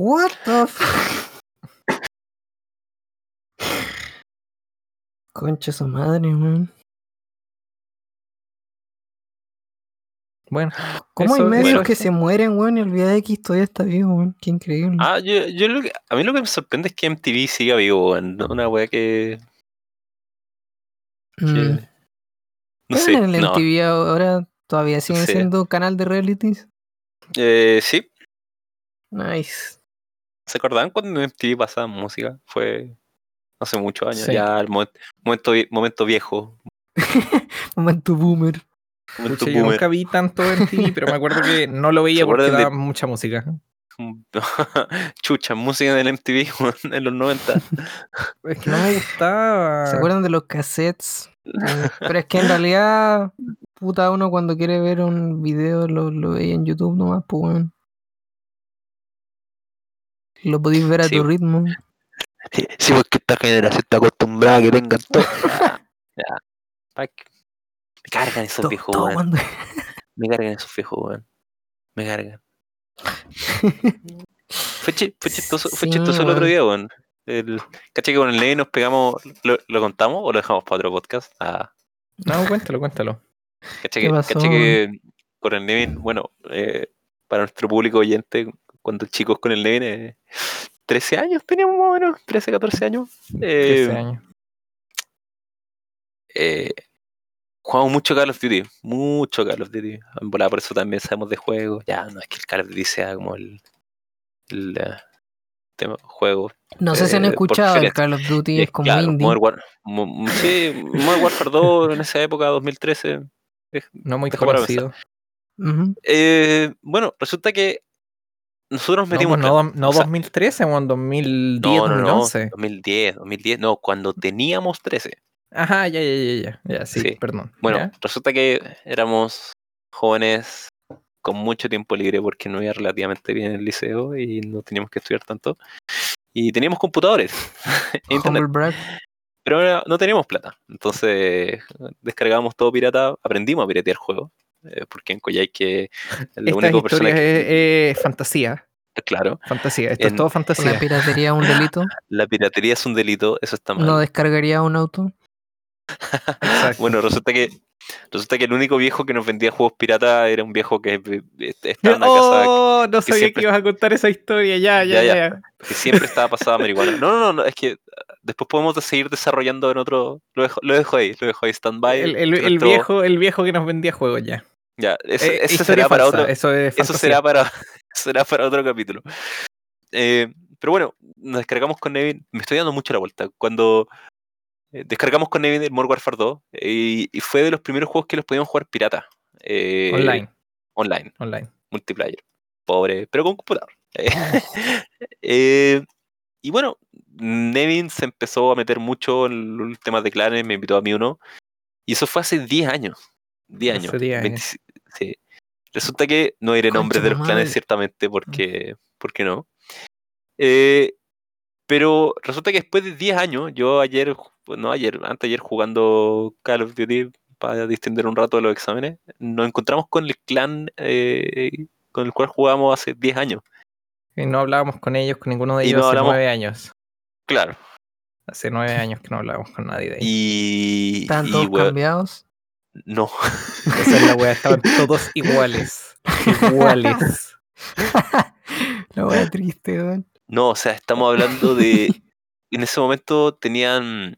What the fuck? Concha su madre, man.
Bueno,
¿Cómo hay medios
bueno.
que se mueren, weón? Y el Vía X todavía está vivo, weón. Qué increíble.
Ah, yo, yo lo que, a mí lo que me sorprende es que MTV siga vivo, weón. Una wea que. que-
Mm.
no
¿Qué
sé.
en el
no.
MTV ahora todavía siguen
sé.
siendo canal de realities?
Eh, sí.
Nice.
¿Se acordaban cuando en MTV pasaba música? Fue hace muchos años.
Sí.
Ya el mo- momento, momento viejo.
Momento boomer.
Momento
pucha, yo nunca vi tanto en TV, pero me acuerdo que no lo
¿Se
veía porque
de-
daba mucha música.
Chucha, música del MTV en los 90.
Es que no me gustaba.
¿Se acuerdan de los cassettes? Eh, Pero es que en realidad, puta, uno cuando quiere ver un video lo, lo veía en YouTube nomás, pues weón. Lo podéis ver a
Sí.
tu ritmo.
Sí, porque esta generación está acostumbrada a que vengan todos. ya. Que- Me cargan esos
To-
viejos,
todo
weón.
cuando-
Me cargan esos viejos, weón. Me cargan. Fue, chi- fue chistoso, fue
Sí,
chistoso el otro día, weón. El, ¿Caché que con el Ney nos pegamos? ¿Lo, lo contamos o lo dejamos para otro podcast? Ah,
No, cuéntalo, cuéntalo.
¿caché
¿Qué
que,
pasó,
caché que con el Nevin, bueno, eh, para nuestro público oyente, cuando chicos con el Nevin, eh, 13 años teníamos más o menos, 13, 14 años. Eh,
13 años.
eh, jugamos mucho Call of Duty, mucho Call of Duty. En volada por eso también sabemos de juegos. Ya, no es que el Call of Duty sea como el, el eh, tema juego.
No sé si han
Eh,
escuchado, el. Call of Duty
Y
es como
claro,
indie.
Modern War- mo- sí, Modern Warfare 2 en esa época, 2013.
No muy conocido.
Ujú.
Eh, bueno, resulta que nosotros
No,
metimos. la-
no, no
o sea,
2013, o en 2010,
no, no, no,
2011.
2010, 2010, no, cuando teníamos 13.
Ajá, ya, ya, ya, ya. Ya, sí,
Sí.
perdón.
Bueno,
¿Ya?
resulta que éramos jóvenes con mucho tiempo libre porque no iba relativamente bien en el liceo y no teníamos que estudiar tanto. Y teníamos computadores, internet, pero no- no teníamos plata. Entonces descargábamos todo pirata, aprendimos a piratear juegos. Eh, porque en Coyhaique la
Esta
única persona que.
es, es fantasía.
Claro,
Fantasía. Esto es
En-
todo
La
fantasía.
piratería es un delito.
la piratería es un delito, eso está mal.
No descargaría un auto.
Bueno, resulta que resulta que el único viejo que nos vendía juegos pirata era un viejo que eh, estaba en una casa
Oh, no sabía
siempre-
que ibas a contar esa historia. Ya, ya,
Ya,
ya.
ya. que siempre estaba pasada marihuana. No, no, no, no, es que después podemos de- seguir desarrollando en otro. Lo dejo, lo dejo ahí, lo dejo ahí stand-by.
El, viejo, el viejo que nos vendía juegos ya.
Ya, ese,
Eh,
será para otro.
Eso es
Eso será para, será para otro capítulo. Eh, pero bueno, nos descargamos con Nevin. Me estoy dando mucho la vuelta. Cuando eh, descargamos con Nevin el Modern Warfare 2 eh, y, y fue de los primeros juegos que los podíamos jugar pirata. eh,
Online,
Online,
online.
multiplayer. Pobre, pero con computador. Eh, y bueno, Nevin se empezó a meter mucho en los temas de clanes, me invitó a mí uno. Y eso fue hace 10 años. 10
Hace
años.
10 años.
25 sí. Resulta que no
Concha
nombres de los clanes,
madre.
ciertamente, porque, porque no. Eh, pero resulta que después de 10 años, yo ayer, no ayer, antes ayer jugando Call of Duty para distender un rato de los exámenes, nos encontramos con el clan eh, con el cual jugamos hace 10 años.
Y no hablábamos con ellos, con ninguno de ellos
no
hace
hablamos-
nueve años.
Claro.
Hace nueve años que no hablábamos con nadie de ahí.
Y.
Están
y,
todos
weón,
cambiados.
no.
Esa es la wea, estaban todos iguales. Iguales.
La wea triste, weón.
No, o sea, estamos hablando de. En ese momento tenían.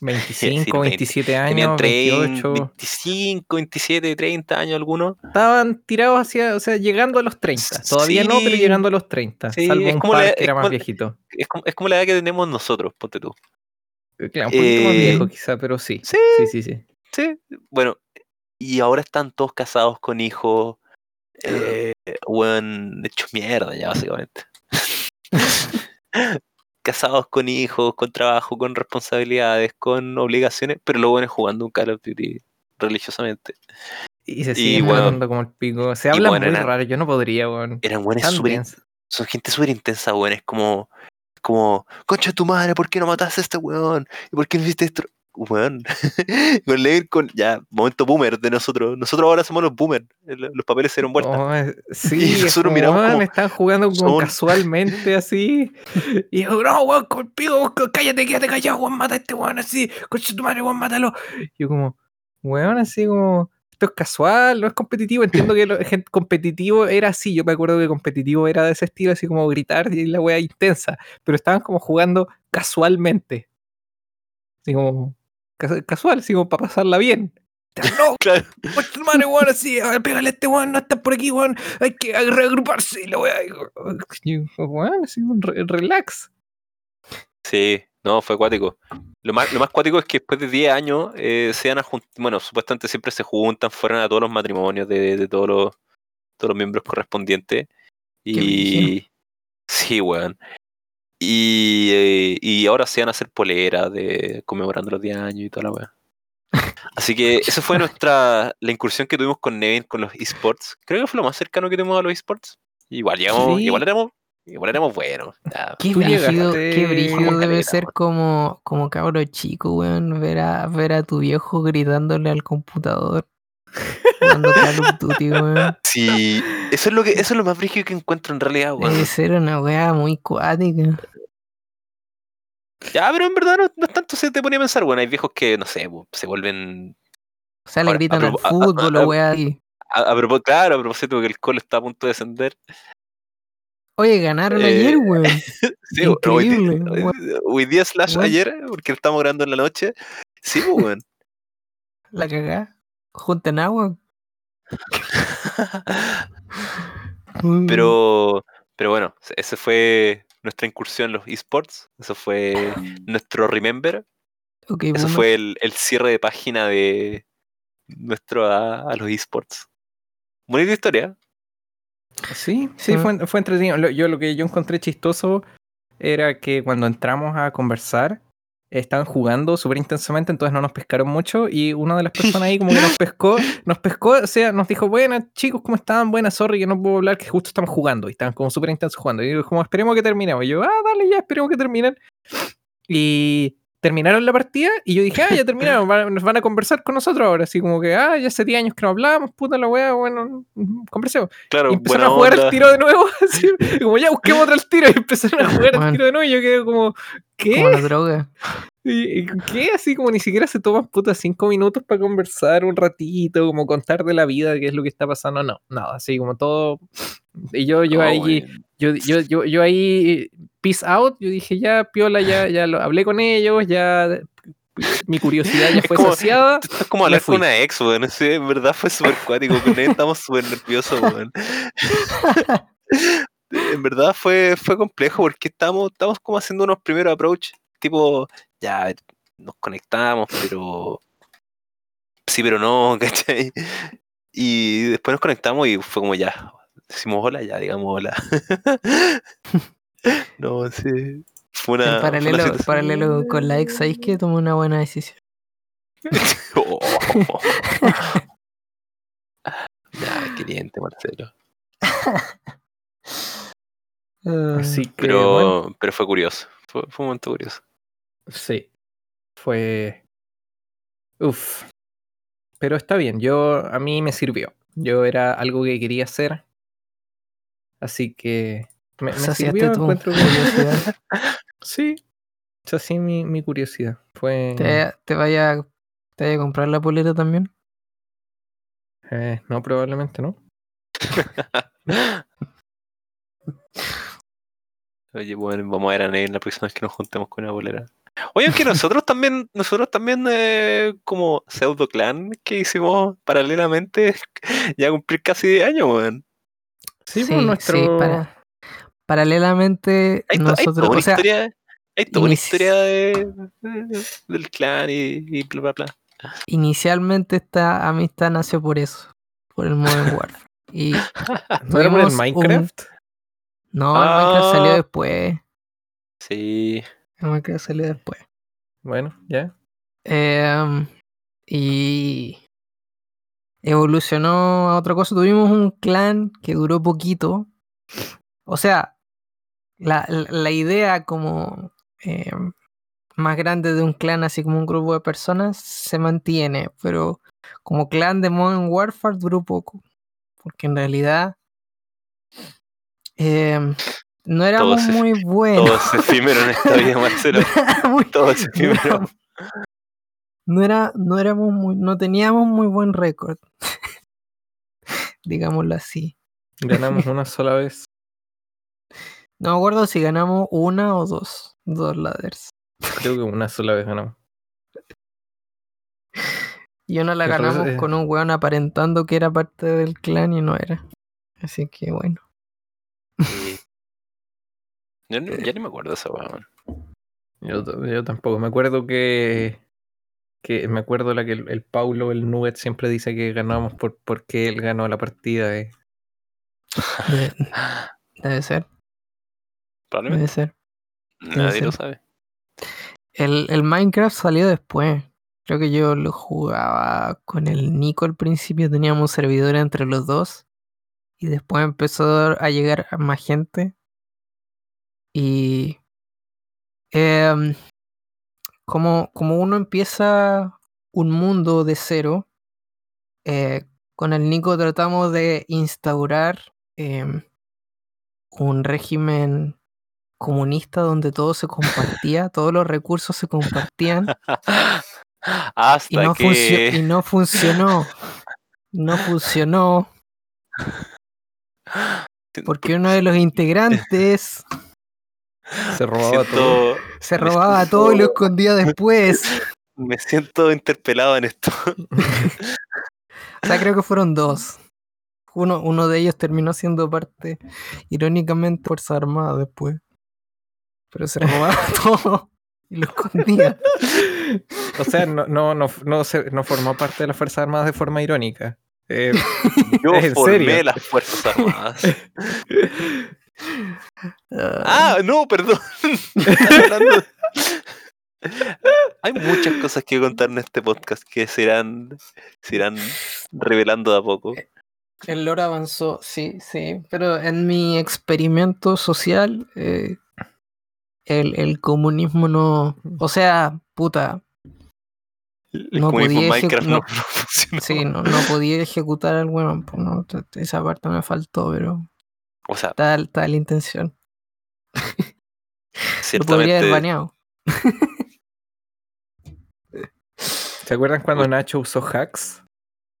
25,
20,
27
Tenían
años,
30,
28.
25, 27, 30 años algunos.
Estaban tirados hacia, o sea, llegando a los 30. Todavía no, pero llegando a los 30.
Sí,
salvo
es
un
como
par
la-
que era
es
más
como-
viejito.
Es como, es como la edad que tenemos nosotros, ponte tú.
Claro, un poquito más
Eh,
viejo quizá, pero sí.
sí.
Sí, sí, sí.
Sí, bueno, y ahora están todos casados con hijos. Eh, weón, hechos mierda ya, básicamente. casados con hijos, con trabajo, con responsabilidades, con obligaciones, pero lo bueno es jugando un Call of Duty religiosamente.
Y se siguen
bueno,
como el pico. Se habla
bueno,
muy raro, yo no podría, weón.
Eran buenos
Tan
súper son gente súper intensa, weón. Es como, como, concha de tu madre, ¿por qué no mataste a este weón? ¿Y por qué no hiciste esto? Weón. con Levin, con, ya, momento boomer de nosotros. Nosotros ahora somos los boomers. Los papeles se dieron vuelta.
Oh, eh,
Y nosotros miramos como-
están jugando como casualmente así. Y yo, no, weón, con el pico, weón, cállate, quédate callado, weón, mata a este weón así, concha tu madre, weón, mátalo. Y yo como, weón, así como, esto es casual, no es competitivo. Entiendo que lo, gente, competitivo era así, yo me acuerdo que competitivo era de ese estilo, así como gritar y la wea intensa, pero estaban como jugando casualmente. Así como, casual, así como para pasarla bien. No,
Claro.
Madre, weón, así, pégale a este weón, no estás por aquí, weón, hay que reagruparse, y la yo, weón, así, un relax.
Sí, no, fue acuático. Lo más, lo más cuático es que después de 10 años eh, se van a juntar, bueno, supuestamente siempre se juntan, fueron a todos los matrimonios de, de todos, los, todos los miembros correspondientes. Y sí, weón. Y, eh, y ahora se van a hacer poleras de conmemorando los 10 años y toda la weá. Así que esa fue nuestra la incursión que tuvimos con Nevin con los esports. Creo que fue lo más cercano que tuvimos a los esports. Igual llegamos,
Sí.
igual éramos, igual éramos buenos. ya.
Qué brígido, qué brígido debe ser como, como cabro chico, weón, ver a, ver a tu viejo gritándole al computador. Jugando Call of Duty, weón.
Sí, eso es lo que, eso es lo más brígido que encuentro en realidad, weón.
Debe ser una weá muy cuática.
Ya, pero en verdad no, no es tanto se te ponía a pensar, bueno, hay viejos que, no sé, se vuelven.
O sea, le
Ahora,
gritan al fútbol o weá.
A, propósito, claro, a propósito que el Colo está a punto de descender.
Oye, ganaron
Eh,
ayer, weón.
Sí, bueno, hoy, día,
Increíble,
hoy- día slash
Weón.
ayer, porque estamos grabando en la noche. Sí, pues, weón.
La cagá. Junten agua. Mm.
pero, pero bueno, ese fue nuestra incursión en los esports. Eso fue nuestro Remember.
Ok,
Eso fue el, el cierre de página de nuestro a, a los esports. Bonita historia.
Sí, sí,
Ah.
fue, fue entretenido. Lo- yo lo que yo encontré chistoso era que cuando entramos a conversar, estaban jugando súper intensamente, entonces no nos pescaron mucho y una de las personas ahí como que nos pescó, nos pescó, o sea, nos dijo, buenas chicos, ¿cómo están? Buenas, sorry que no puedo hablar, que justo estamos jugando y estaban como súper intensos jugando. Y yo como, esperemos que terminemos. Y yo, ah, dale, ya, esperemos que terminen. Y terminaron la partida y yo dije, ah, ya terminaron, van- nos van a conversar con nosotros ahora, así como que, ah, ya hace 10 años que no hablábamos, puta la wea, bueno, mm, conversemos.
Claro,
Y empezaron a jugar
onda.
el tiro de nuevo, así, como ya busquemos otro el tiro, y empezaron a jugar el
Bueno.
tiro de nuevo, y yo quedé como, ¿qué?
Como la droga.
¿Y- y ¿Qué? Así como ni siquiera se toman puta cinco minutos para conversar un ratito, como contar de la vida, qué es lo que está pasando, no, nada, así como todo. Y yo, yo
Oh,
ahí, yo, yo, yo, yo ahí, peace out, yo dije, ya, piola, ya, ya lo hablé con ellos, ya mi curiosidad ya
Es
fue
como-
saciada.
Es como hablar con una ex, weón. Sí, en verdad fue súper cuático. Con él estamos súper nerviosos, weón. en verdad fue, fue complejo porque estamos, estamos como haciendo unos primeros approach. Tipo, ya nos conectamos, pero. Sí, pero no, ¿cachai? Y después nos conectamos y fue como ya. Decimos hola, ya digamos hola. no, sí. Fue una.
en
fue una
paralelo, paralelo con la ex, ¿sabéis que tomó una buena decisión?
Oh. ya, cliente, Marcelo.
Así que,
Pero,
bueno,
pero fue curioso. Fue, fue un momento curioso.
sí, fue. Uf. Pero está bien, yo a mí me sirvió. Yo era algo que quería hacer. Así que me, me sirvió,
tu
encuentro
curiosidad.
Sí. Esa sí mi, mi curiosidad. Fue.
¿Te, te vaya, ¿Te vaya a comprar la polera también?
eh, no, probablemente no.
Oye, bueno, vamos a ver a Ney la próxima vez que nos juntemos con una bolera. Oye, aunque nosotros también, nosotros también eh, como pseudo clan que hicimos paralelamente, ya cumplir casi 10 años, weón.
Sí, pues nuestro.
para- paralelamente
Hay, hay
nosotros,
una
o sea,
historia, hay toda una historia de, de- del clan y, y bla bla bla.
inicialmente esta amistad nació por eso, por el Modern Warfare. Y
¿No era por el
un-
Minecraft?
no, el Minecraft salió
Ah.
después.
Sí.
El Minecraft salió después.
Bueno, ya.
Em, y evolucionó a otra cosa. Tuvimos un clan que duró poquito. O sea, la, la- idea como em, más grande de un clan, así como un grupo de personas, se mantiene. Pero como clan de Modern Warfare duró poco. Porque en realidad em, no éramos muy buenos.
Todo es efímero en esta vida, Marcelo.
Muy-
Todo es
no
efímero.
éramos- no era, no éramos muy, no teníamos muy buen récord. Digámoslo así.
Ganamos una sola vez.
No me acuerdo si ganamos una o dos. Dos ladders.
Creo que una sola vez ganamos.
Y una la ganamos con un weón aparentando que era parte del clan y no era. Así que bueno.
Sí. Yo, no- ya ni me acuerdo de esa weá, man.
Yo, yo tampoco. Me acuerdo que. que me acuerdo la que el, el Paulo, el Nugget, siempre dice que ganamos por, porque él ganó la partida. eh.
Debe, debe ser,
Probablemente.
debe ser.
Nadie lo
ser.
sabe.
El, el Minecraft salió después. Creo que yo lo jugaba con el Nico al principio. Teníamos un servidor entre los dos. Y después empezó a llegar a más gente. Y em, como, como uno empieza un mundo de cero, eh, con el Nico tratamos de instaurar em, un régimen comunista donde todo se compartía, todos los recursos se compartían
Hasta
y no,
que.
y no funcionó. No funcionó porque uno de los integrantes
Se robaba todo.
Se robaba
siento-
todo y lo escondía después.
Me siento interpelado en esto.
O sea, creo que fueron dos. Uno, uno de ellos terminó siendo parte, irónicamente, de Fuerza Armada después. Pero se robaba todo y lo escondía.
O sea, no, no, no, no, se- no formó parte de las Fuerzas Armadas de forma irónica. Eh,
Yo
¿En
formé
serio?
las Fuerzas Armadas.
Ah,
Ah, no, perdón. Hay muchas cosas que contar en este podcast que se irán, se irán revelando de a poco.
el lore avanzó, sí, sí. Pero en mi experimento social, eh, el, el comunismo no. O sea, puta,
El
No podía
Minecraft no,
no. sí, no, no podía ejecutar al weón. pues, no, t- t- esa parte me faltó, pero
O sea,
tal, tal intención. Lo podría haber baneado.
¿Se acuerdan cuando Nacho usó hacks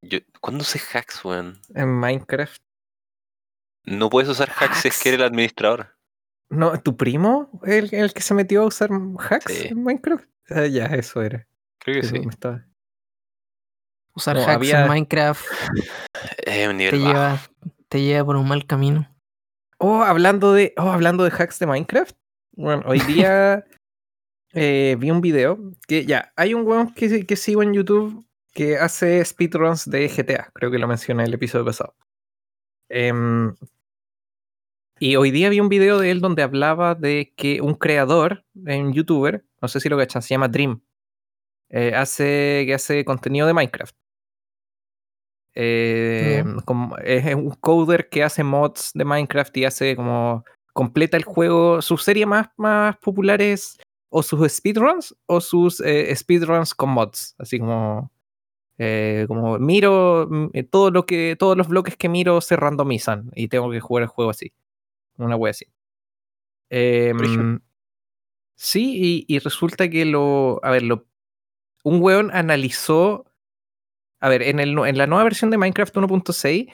Yo, ¿Cuándo usé hacks, weón?
en Minecraft?
No puedes usar hacks si es que eres el administrador.
No, ¿tu primo? ¿El, el que se metió a usar hacks
Sí.
en Minecraft? Ah, ya, eso era.
Creo que
Eso
sí.
estaba-
Usar
No,
hacks
había-
en Minecraft
Es un
te
bajo.
lleva, te lleva por un mal camino.
Oh, hablando de, oh, hablando de hacks de Minecraft. Bueno, hoy día eh, vi un video que ya, hay un weón que, que sigo en YouTube que hace speedruns de GTA. Creo que lo mencioné en el episodio pasado. Em, y hoy día vi un video de él donde hablaba de que un creador, un youtuber, no sé si lo cachan, se llama Dream, eh, hace, que hace contenido de Minecraft. Eh, como- es un coder que hace mods de Minecraft y hace como completa el juego. Sus series más, más populares o sus speedruns o sus eh, speedruns con mods. Así como, eh, como miro mm, todo lo que, todos los bloques que miro se randomizan y tengo que jugar el juego así. Una wea así.
Brígido.
Sí, y, y resulta que lo. A ver, lo, un weón analizó. A ver, en, el, en la nueva versión de Minecraft 1.6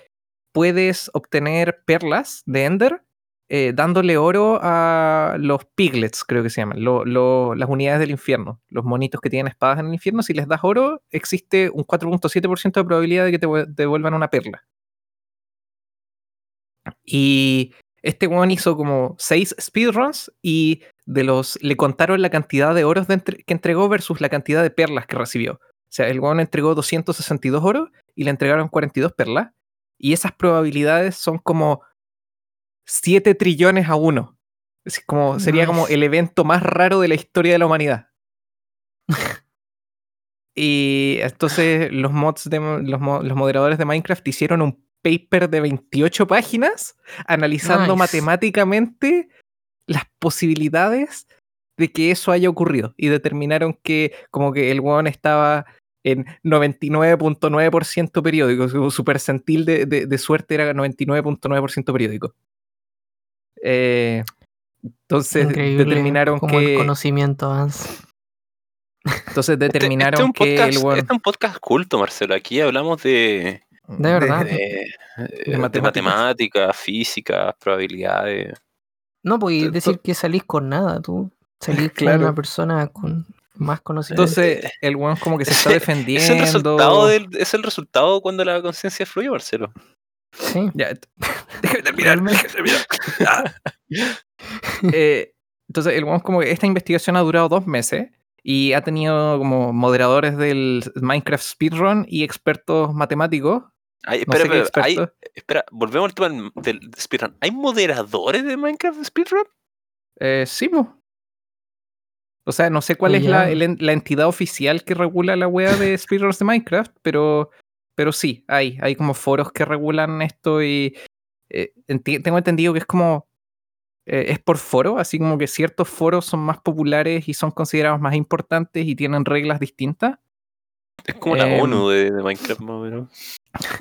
puedes obtener perlas de Ender eh, dándole oro a los piglets, creo que se llaman, lo- lo- las unidades del infierno, los monitos que tienen espadas en el infierno. Si les das oro, existe un 4.7% de probabilidad de que te vu- devuelvan una perla. Y este weón hizo como 6 speedruns y de los le contaron la cantidad de oros de entre- que entregó versus la cantidad de perlas que recibió. O sea, el weón entregó 262 oros y le entregaron 42 perlas. Y esas probabilidades son como 7 trillones a 1. Es como, sería como el evento más raro de la historia de la humanidad. y entonces los mods de los moderadores de Minecraft hicieron un paper de 28 páginas analizando
Nice.
matemáticamente las posibilidades de que eso haya ocurrido y determinaron que como que el weón estaba en 99.9% periódico, su, su percentil de, de- de suerte era 99.9% periódico. Eh, entonces
Increíble
determinaron
como el
que
conocimiento avanza.
entonces
Este-
determinaron
este es un
que
podcast,
el weón
este es un podcast culto, Marcelo. Aquí hablamos de,
De verdad.
de, eh, de
matemáticas.
matemáticas, física, probabilidades.
No podéis
to-
decir que salís con nada, tú salís
Claro.
con una persona con más conocimiento.
Entonces el weón como que se está defendiendo.
Es el resultado del, es el resultado cuando la conciencia fluye, Marcelo.
sí,
Ya, déjame terminar, déjame terminar. Ah. Eh, entonces, el weón como que esta investigación ha durado dos meses y ha tenido como moderadores del Minecraft Speedrun y expertos matemáticos.
Ay,
No
espera,
sé qué
espera, hay- espera, volvemos al tema del del speedrun. ¿Hay moderadores de Minecraft Speedrun?
Eh, sí, po. O sea, no sé cuál
Oh,
es la, la entidad oficial que regula la wea de speedruns de Minecraft, pero, pero sí, hay, hay como foros que regulan esto y eh, enti- tengo entendido que es como eh, es por foro, así como que ciertos foros son más populares y son considerados más importantes y tienen reglas distintas.
Es como la
Em,
ONU de, de Minecraft, más o menos.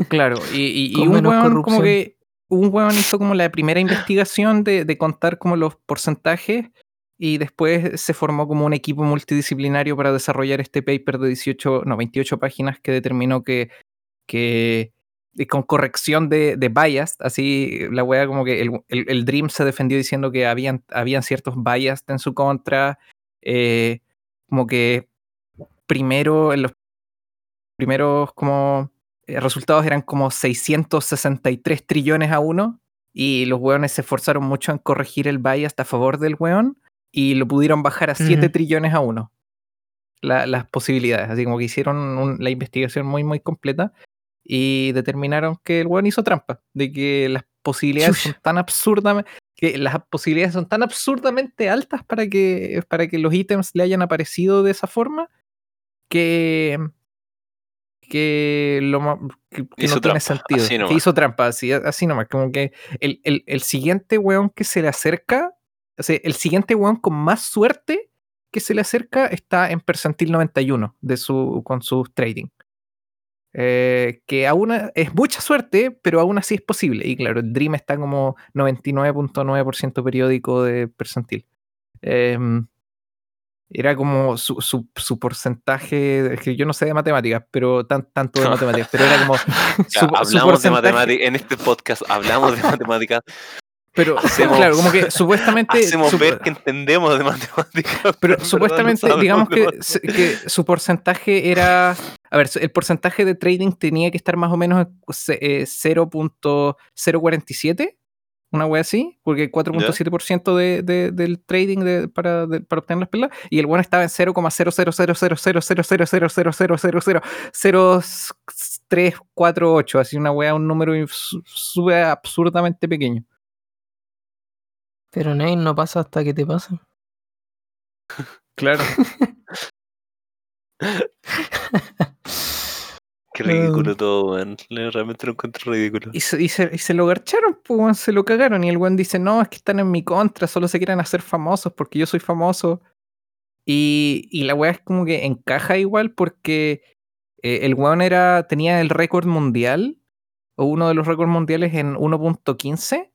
Claro, y, y- y
Con
un weón como que un weón hizo como la primera investigación de, de contar como los porcentajes y después se formó como un equipo multidisciplinario para desarrollar este paper de 18, no, 28 páginas que determinó que, que y con corrección de, de bias, así la wea como que el, el- el Dream se defendió diciendo que habían, habían ciertos bias en su contra, eh, como que primero en los primeros como eh, resultados eran como 663 trillones a uno y los weones se esforzaron mucho en corregir el bias a favor del weón y lo pudieron bajar a 7
Ujú.
trillones a uno la- las posibilidades, así como que hicieron un- la investigación muy muy completa y determinaron que el weón hizo trampa, de que las posibilidades son tan absurdamente que las posibilidades son tan absurdamente altas para que para que los ítems le hayan aparecido de esa forma que que lo que, que no tiene sentido.
así
que hizo trampa, así, así nomás. Como que el, el- el siguiente weón que se le acerca, o sea, el siguiente weón con más suerte que se le acerca está en percentil 91 de su, con sus trading. Eh, que aún es mucha suerte, pero aún así es posible. Y claro, el Dream está como 99.9% periódico de percentil. Em, era como su, su, su porcentaje, es que yo no sé de matemáticas, pero tan, tanto de matemáticas, pero era como
Ya,
su, su
hablamos de matemáticas. En este podcast hablamos de matemáticas.
Pero
hacemos-
claro, como que supuestamente.
Hacemos
su-
ver que entendemos de matemáticas.
pero
no
supuestamente, digamos que, que su porcentaje era. A ver, el porcentaje de trading tenía que estar más o menos en se- eh, 0.047, una wea así, porque 4.7% de, de- del trading de- para, para obtener las pelas, y el bueno estaba en 0,0000000000348, así una wea, un número su- sube absurdamente pequeño.
Pero Nate no pasa hasta que te pasa.
Claro.
Qué ridículo todo, weón. Realmente lo encuentro ridículo.
Y se, y se- y se lo garcharon, pues, weón, se lo cagaron. Y el weón dice, no, es que están en mi contra, solo se quieren hacer famosos porque yo soy famoso. Y, y la weá es como que encaja igual porque eh, el weón era, tenía el récord mundial, o uno de los récords mundiales en 1.15,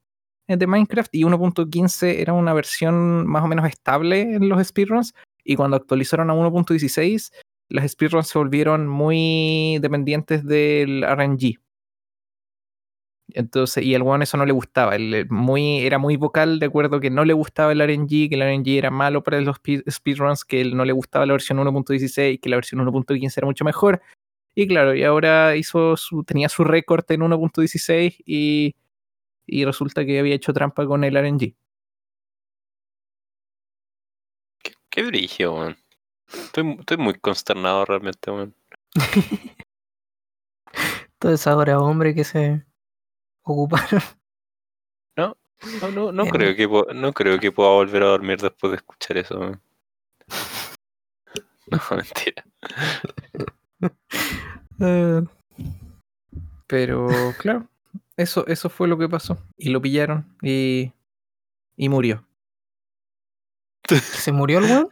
eh, de Minecraft y 1.15 era una versión más o menos estable en los speedruns. Y cuando actualizaron a 1.16, las speedruns se volvieron muy dependientes del RNG. Entonces, y al weón eso no le gustaba. Él, muy, era muy vocal de acuerdo que no le gustaba el RNG, que el RNG era malo para los speedruns, que él no le gustaba la versión 1.16, que la versión 1.15 era mucho mejor. Y claro, y ahora hizo su, tenía su récord en 1.16 y, y resulta que había hecho trampa con el RNG.
Qué, qué brillo. Estoy, estoy muy consternado realmente, weón.
Toda esa hora hombre que se ocuparon.
No, no, no
Eh,
creo que no creo que pueda volver a dormir después de escuchar eso. weón. No, mentira.
Eh,
Pero claro, eso, eso fue lo que pasó. Y lo pillaron y, y murió.
¿Se murió el weón?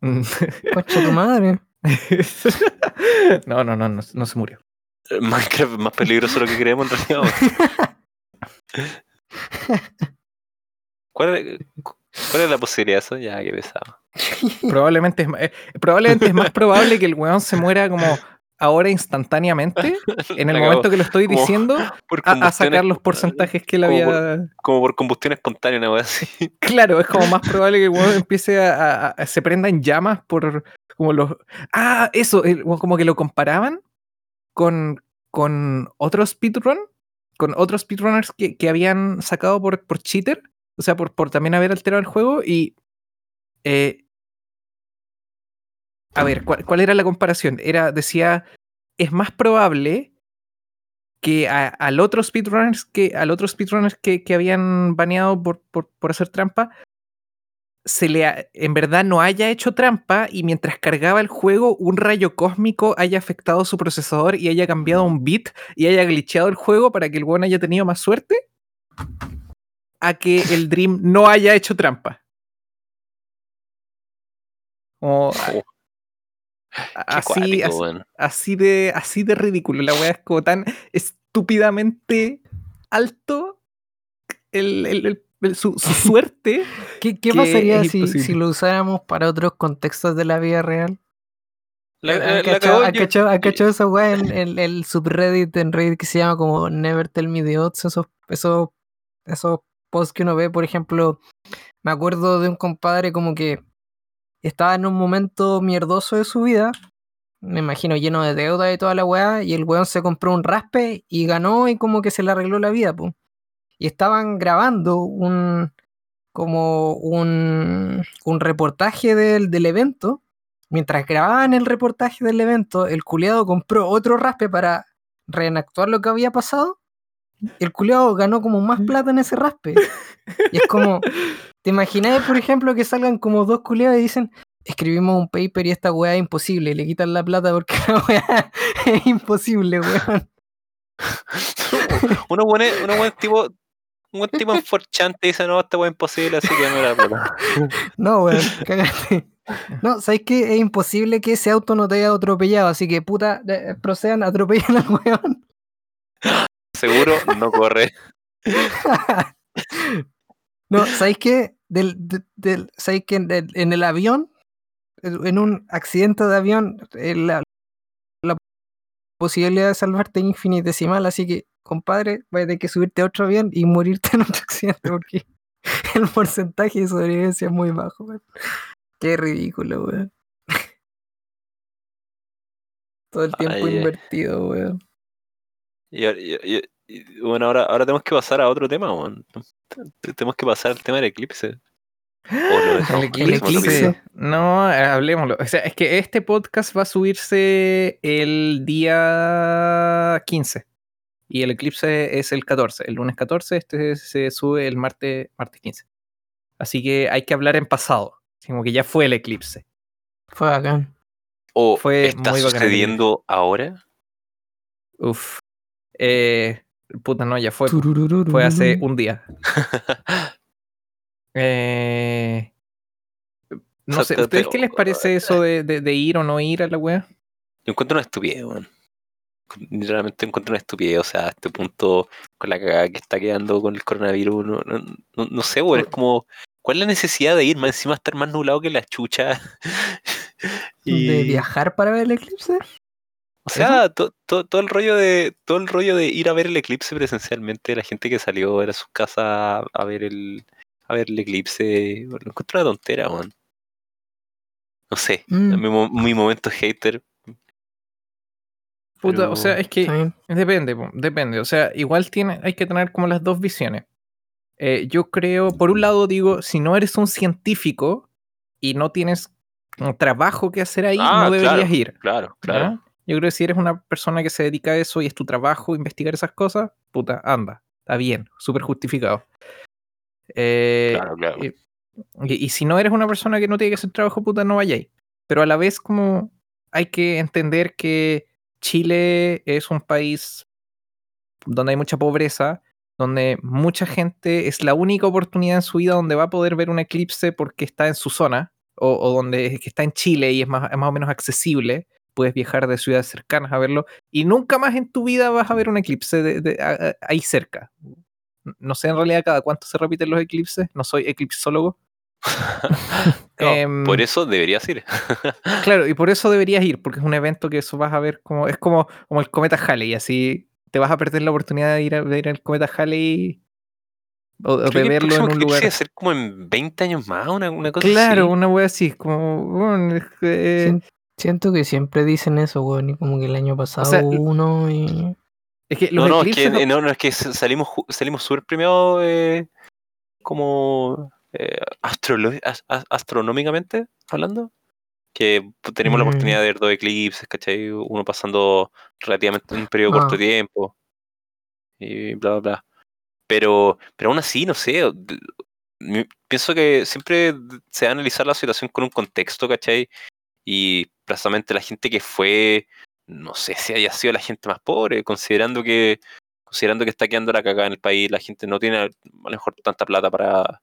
Concha tu madre.
no, no, no, no, no se murió.
Minecraft es más peligroso de lo que creemos en realidad. ¿Cuál es, cuál es la posibilidad de eso? Ya, qué pesado.
Probablemente es, eh, probablemente es más probable que el weón se muera como ahora instantáneamente, en el
La
momento que lo estoy diciendo,
Por
a, sacar los porcentajes que él
como por-
había...
Como por combustión espontánea, así.
Claro, es como más probable que el empiece a, a- a- se prenda en llamas por como los... Ah, eso, el- como que lo comparaban con, con otro speedrun, con otros speedrunners que, que habían sacado por, por cheater, o sea, por, por también haber alterado el juego y... eh, a ver, ¿cuál, era la comparación? Era, decía, es más probable que al otro speedrunners que al otro que, que habían baneado por, por, hacer trampa se le ha- en verdad no haya hecho trampa y mientras cargaba el juego un rayo cósmico haya afectado su procesador y haya cambiado un bit y haya glitcheado el juego para que el weón haya tenido más suerte a que el Dream no haya hecho trampa. Como,
Oh,
así,
cuático,
así, así de, así de ridículo. La weá es como tan estúpidamente alto el, el- el- el- su, su suerte.
¿Qué, qué pasaría si, si lo usáramos para otros contextos de la vida real? ¿Han cachado- esa weá en, en el subreddit en Reddit que se llama como Never Tell Me the Odds? Esos, esos, esos posts que uno ve, por ejemplo, me acuerdo de un compadre como que estaba en un momento mierdoso de su vida, me imagino lleno de deuda y toda la weá, y el weón se compró un raspe y ganó y como que se le arregló la vida, po. Y estaban grabando un como un, un reportaje del, del evento. Mientras grababan el reportaje del evento, el culiado compró otro raspe para reenactuar lo que había pasado. El culiado ganó como más plata en ese raspe. Y es como, ¿te imaginas, por ejemplo, que salgan como dos culiados y dicen, escribimos un paper y esta weá es imposible, y le quitan la plata porque la weá es imposible, weón.
uno buen, uno buen tipo, un buen tipo en 4chan te dice, no, esta wea es imposible, así que no la plata.
No, weón, cagaste. No, ¿sabes qué? Es imposible que ese auto no te haya atropellado, así que puta, eh, procedan, atropellan al weón.
Seguro no corre.
No, ¿sabéis qué? Del, de- del, ¿Sabéis que en el, en el avión, en un accidente de avión, eh, la, la posibilidad de salvarte es infinitesimal, así que, compadre, vas a tener que subirte a otro avión y morirte en otro accidente porque el porcentaje de sobrevivencia es muy bajo, weón. Qué ridículo, weón. Todo el tiempo
Ay, ay.
invertido, weón.
Y, ahora- y- y- y- bueno, ahora, ahora tenemos que pasar a otro tema, weón. Te- Tenemos que pasar al tema del eclipse.
El
eclipse.
No, hablemoslo. O sea, es que este podcast va a subirse el día 15. Y el eclipse es el 14. El lunes 14, este se sube el martes, martes 15. Así que hay que hablar en pasado. Como que ya fue el eclipse.
Fue bacán.
¿O
Fue
está
muy bacán el
sucediendo ahora?
Uf. Eh, puta, no, ya fue. Fue hace un día. Eh, no sé,
te-
¿ustedes
te-
qué les parece eso de, de- de ir o no ir a la wea?
Yo encuentro una estupidez, weón. literalmente encuentro una estupidez. O sea, a este punto, con la cagada que está quedando con el coronavirus, no, no, no- no sé, weón. Es como, ¿cuál es la necesidad de ir? Más encima estar más nublado que la chucha.
¿De
Y-
viajar para ver el eclipse?
O sea, to- to- todo el rollo de todo el rollo de ir a ver el eclipse presencialmente, la gente que salió a sus casas a ver el a ver el eclipse, lo encuentro una tontera, weón. No sé,
Mm.
mi, mi momento hater.
Puta,
Pero-
o sea, es que. Depende, depende. O sea, igual tiene, hay que tener como las dos visiones. Eh, yo creo, por un lado digo, si no eres un científico y no tienes un trabajo que hacer ahí,
Ah,
no deberías
claro,
ir.
Claro, claro.
Yo creo que si eres una persona que se dedica a eso y es tu trabajo investigar esas cosas, puta, anda, está bien, súper justificado. Eh,
Claro, claro.
Y, si no eres una persona que no tiene que hacer trabajo, puta, no vayáis. Pero a la vez como hay que entender que Chile es un país donde hay mucha pobreza, donde mucha gente es la única oportunidad en su vida donde va a poder ver un eclipse porque está en su zona, o, o donde está en Chile y es más, es más o menos accesible, puedes viajar de ciudades cercanas a verlo, y nunca más en tu vida vas a ver un eclipse de- de- a- a- ahí cerca. No sé en realidad cada cuánto se repiten los eclipses, no soy eclipsólogo.
No,
Em,
por eso deberías ir.
Claro, y por eso deberías ir, porque es un evento que eso vas a ver como. Es como, como el cometa Halley, así te vas a perder la oportunidad de ir a ver el cometa Halley o,
Creo
de verlo en un
eclipse
lugar.
ser como en 20 años más, una, una cosa
Claro,
así.
una wea así, como. bueno,
Sien- Siento que siempre dicen eso, weón, y como que el año pasado
sea,
hubo uno y...
es que los
No, no, es que,
eclipses.
no, no, es que salimos, salimos súper premiados eh, como eh, astronómicamente hablando. Que tenemos la
Mm.
oportunidad de ver dos eclipses, ¿cachai? Uno pasando relativamente en un periodo corto
Ah.
de tiempo. Y bla, bla, bla. Pero, pero aún así, no sé. Pienso que siempre se va a analizar la situación con un contexto, ¿cachai? Y precisamente la gente que fue, no sé si haya sido la gente más pobre, considerando que considerando que está quedando la cagada en el país, la gente no tiene a lo mejor tanta plata para,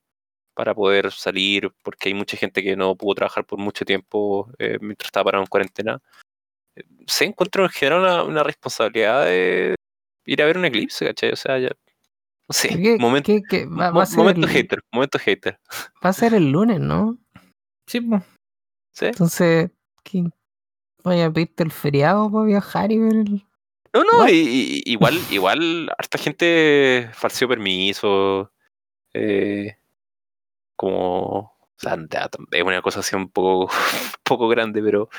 para poder salir, porque hay mucha gente que no pudo trabajar por mucho tiempo eh, mientras estaba parado en cuarentena. Eh, Se encuentra en general una, una responsabilidad de ir a ver un eclipse, ¿cachai? O sea, ya. No sé,
¿Qué,
momento,
qué- qué- va,
mo-
va a ser
momento
el,
hater, momento hater.
va a ser el lunes, ¿no?
Sí.
¿Sí?
Entonces, ¿qué? Voy a pedirte el feriado para viajar y ver el...
No, no, y- y- igual, igual, harta gente falseó permiso. eh, como. O sea, es una cosa así un poco, un poco grande, pero,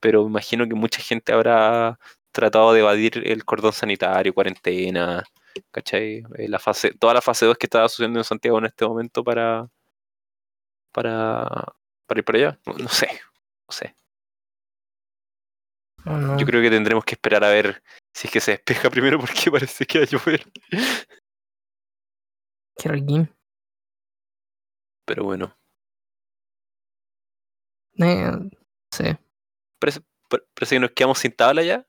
pero imagino que mucha gente habrá tratado de evadir el cordón sanitario, cuarentena, ¿cachai? Eh, La fase, toda la fase 2 que estaba sucediendo en Santiago en este momento para. para. para ir para allá. No, no sé, no sé.
Oh, no.
Yo creo que tendremos que esperar a ver si es que se despeja primero porque parece que va a llover.
Qué riquín.
Pero bueno,
Eh, sí.
parece, pa- parece que nos quedamos sin tabla ya.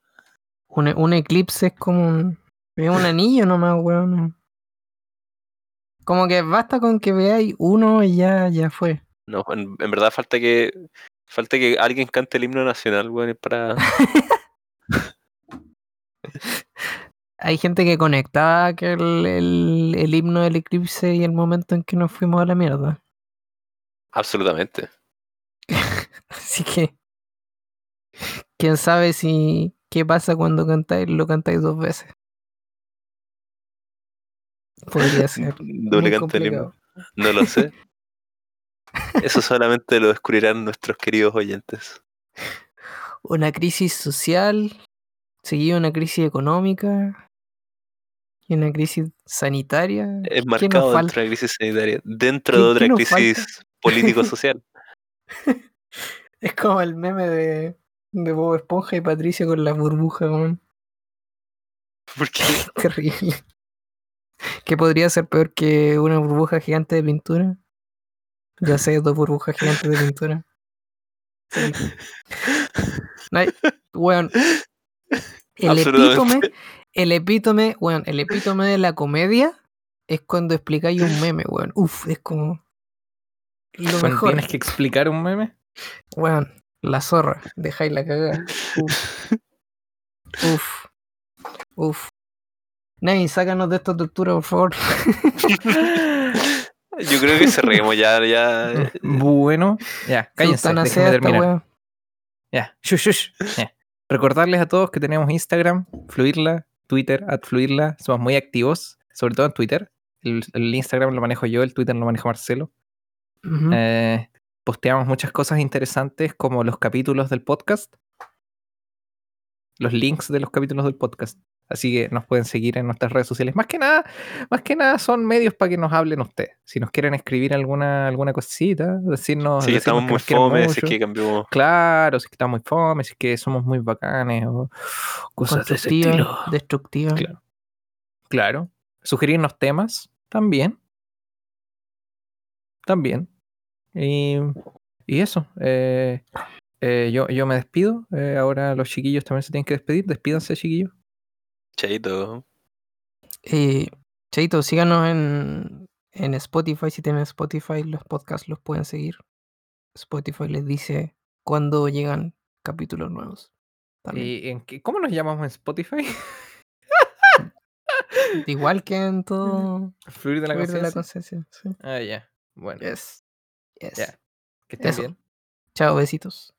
Un, un eclipse es como un, es un anillo nomás, weón. Como que basta con que veáis uno y ya, ya fue.
No, en, en verdad falta que falta que alguien cante el himno nacional, weón, para.
Hay gente que conectaba que el, el, el himno del eclipse y el momento en que nos fuimos a la mierda.
Absolutamente.
Así que, quién sabe si qué pasa cuando cantáis, lo cantáis dos veces. Podría ser.
Doble cante el himno. No lo sé. Eso solamente lo descubrirán nuestros queridos oyentes.
Una crisis social, seguida una crisis económica y una crisis sanitaria.
Es
¿Qué nos
marcado
falta?
dentro de una crisis sanitaria, dentro
¿Qué-
de
qué
otra crisis político-social.
Es como el meme de, de Bob Esponja y Patricia con las burbujas, weón.
Porque
Terrible. ¿Qué podría ser peor que una burbuja gigante de pintura? Ya sé, dos burbujas gigantes de pintura. Sí. No hay- weón. El epítome, el epítome, weón, el epítome de la comedia es cuando explicáis un meme, weón. Uf, es como lo
Cuando
mejor.
tienes que explicar un meme.
Weón, la zorra, dejáis la cagada. Uf. Uf. Uf. Ney, sácanos de esta tortura, por favor.
Yo creo que cerremos ya, ya.
Bueno, ya, cállense, déjenme terminar. Ya, shush, shush. Ya. Recordarles a todos que tenemos Instagram, Fluirla, Twitter, at Fluirla. Somos muy activos, sobre todo en Twitter. El, el Instagram lo manejo yo, el Twitter lo maneja Marcelo. Eh, posteamos muchas cosas interesantes como los capítulos del podcast. Los links de los capítulos del podcast. Así que nos pueden seguir en nuestras redes sociales. Más que nada, más que nada son medios para que nos hablen ustedes. Si nos quieren escribir alguna, alguna cosita, decirnos.
Sí, que
decirnos
estamos
que
muy fome, si es que cambiamos.
Claro, si es que estamos muy fome, si es que somos muy bacanes o cosas de ese
Constructiva,
estilo.
destructiva.
Claro. Claro. Sugerirnos temas también. También. Y, y eso. eh, eh, yo, yo me despido. eh, ahora los chiquillos también se tienen que despedir. Despídanse, chiquillos.
Chaito.
Eh, Cheito, síganos en, en Spotify. Si tienen Spotify, los podcasts los pueden seguir. Spotify les dice cuándo llegan capítulos nuevos.
¿Y en qué- ¿Cómo nos llamamos en Spotify?
Igual que en todo.
Fluir de la
Fluir de la conciencia. sí.
Ah, ya. Bueno,
Yes. Yes.
ya. Que estén
Eso.
bien.
Chao, besitos.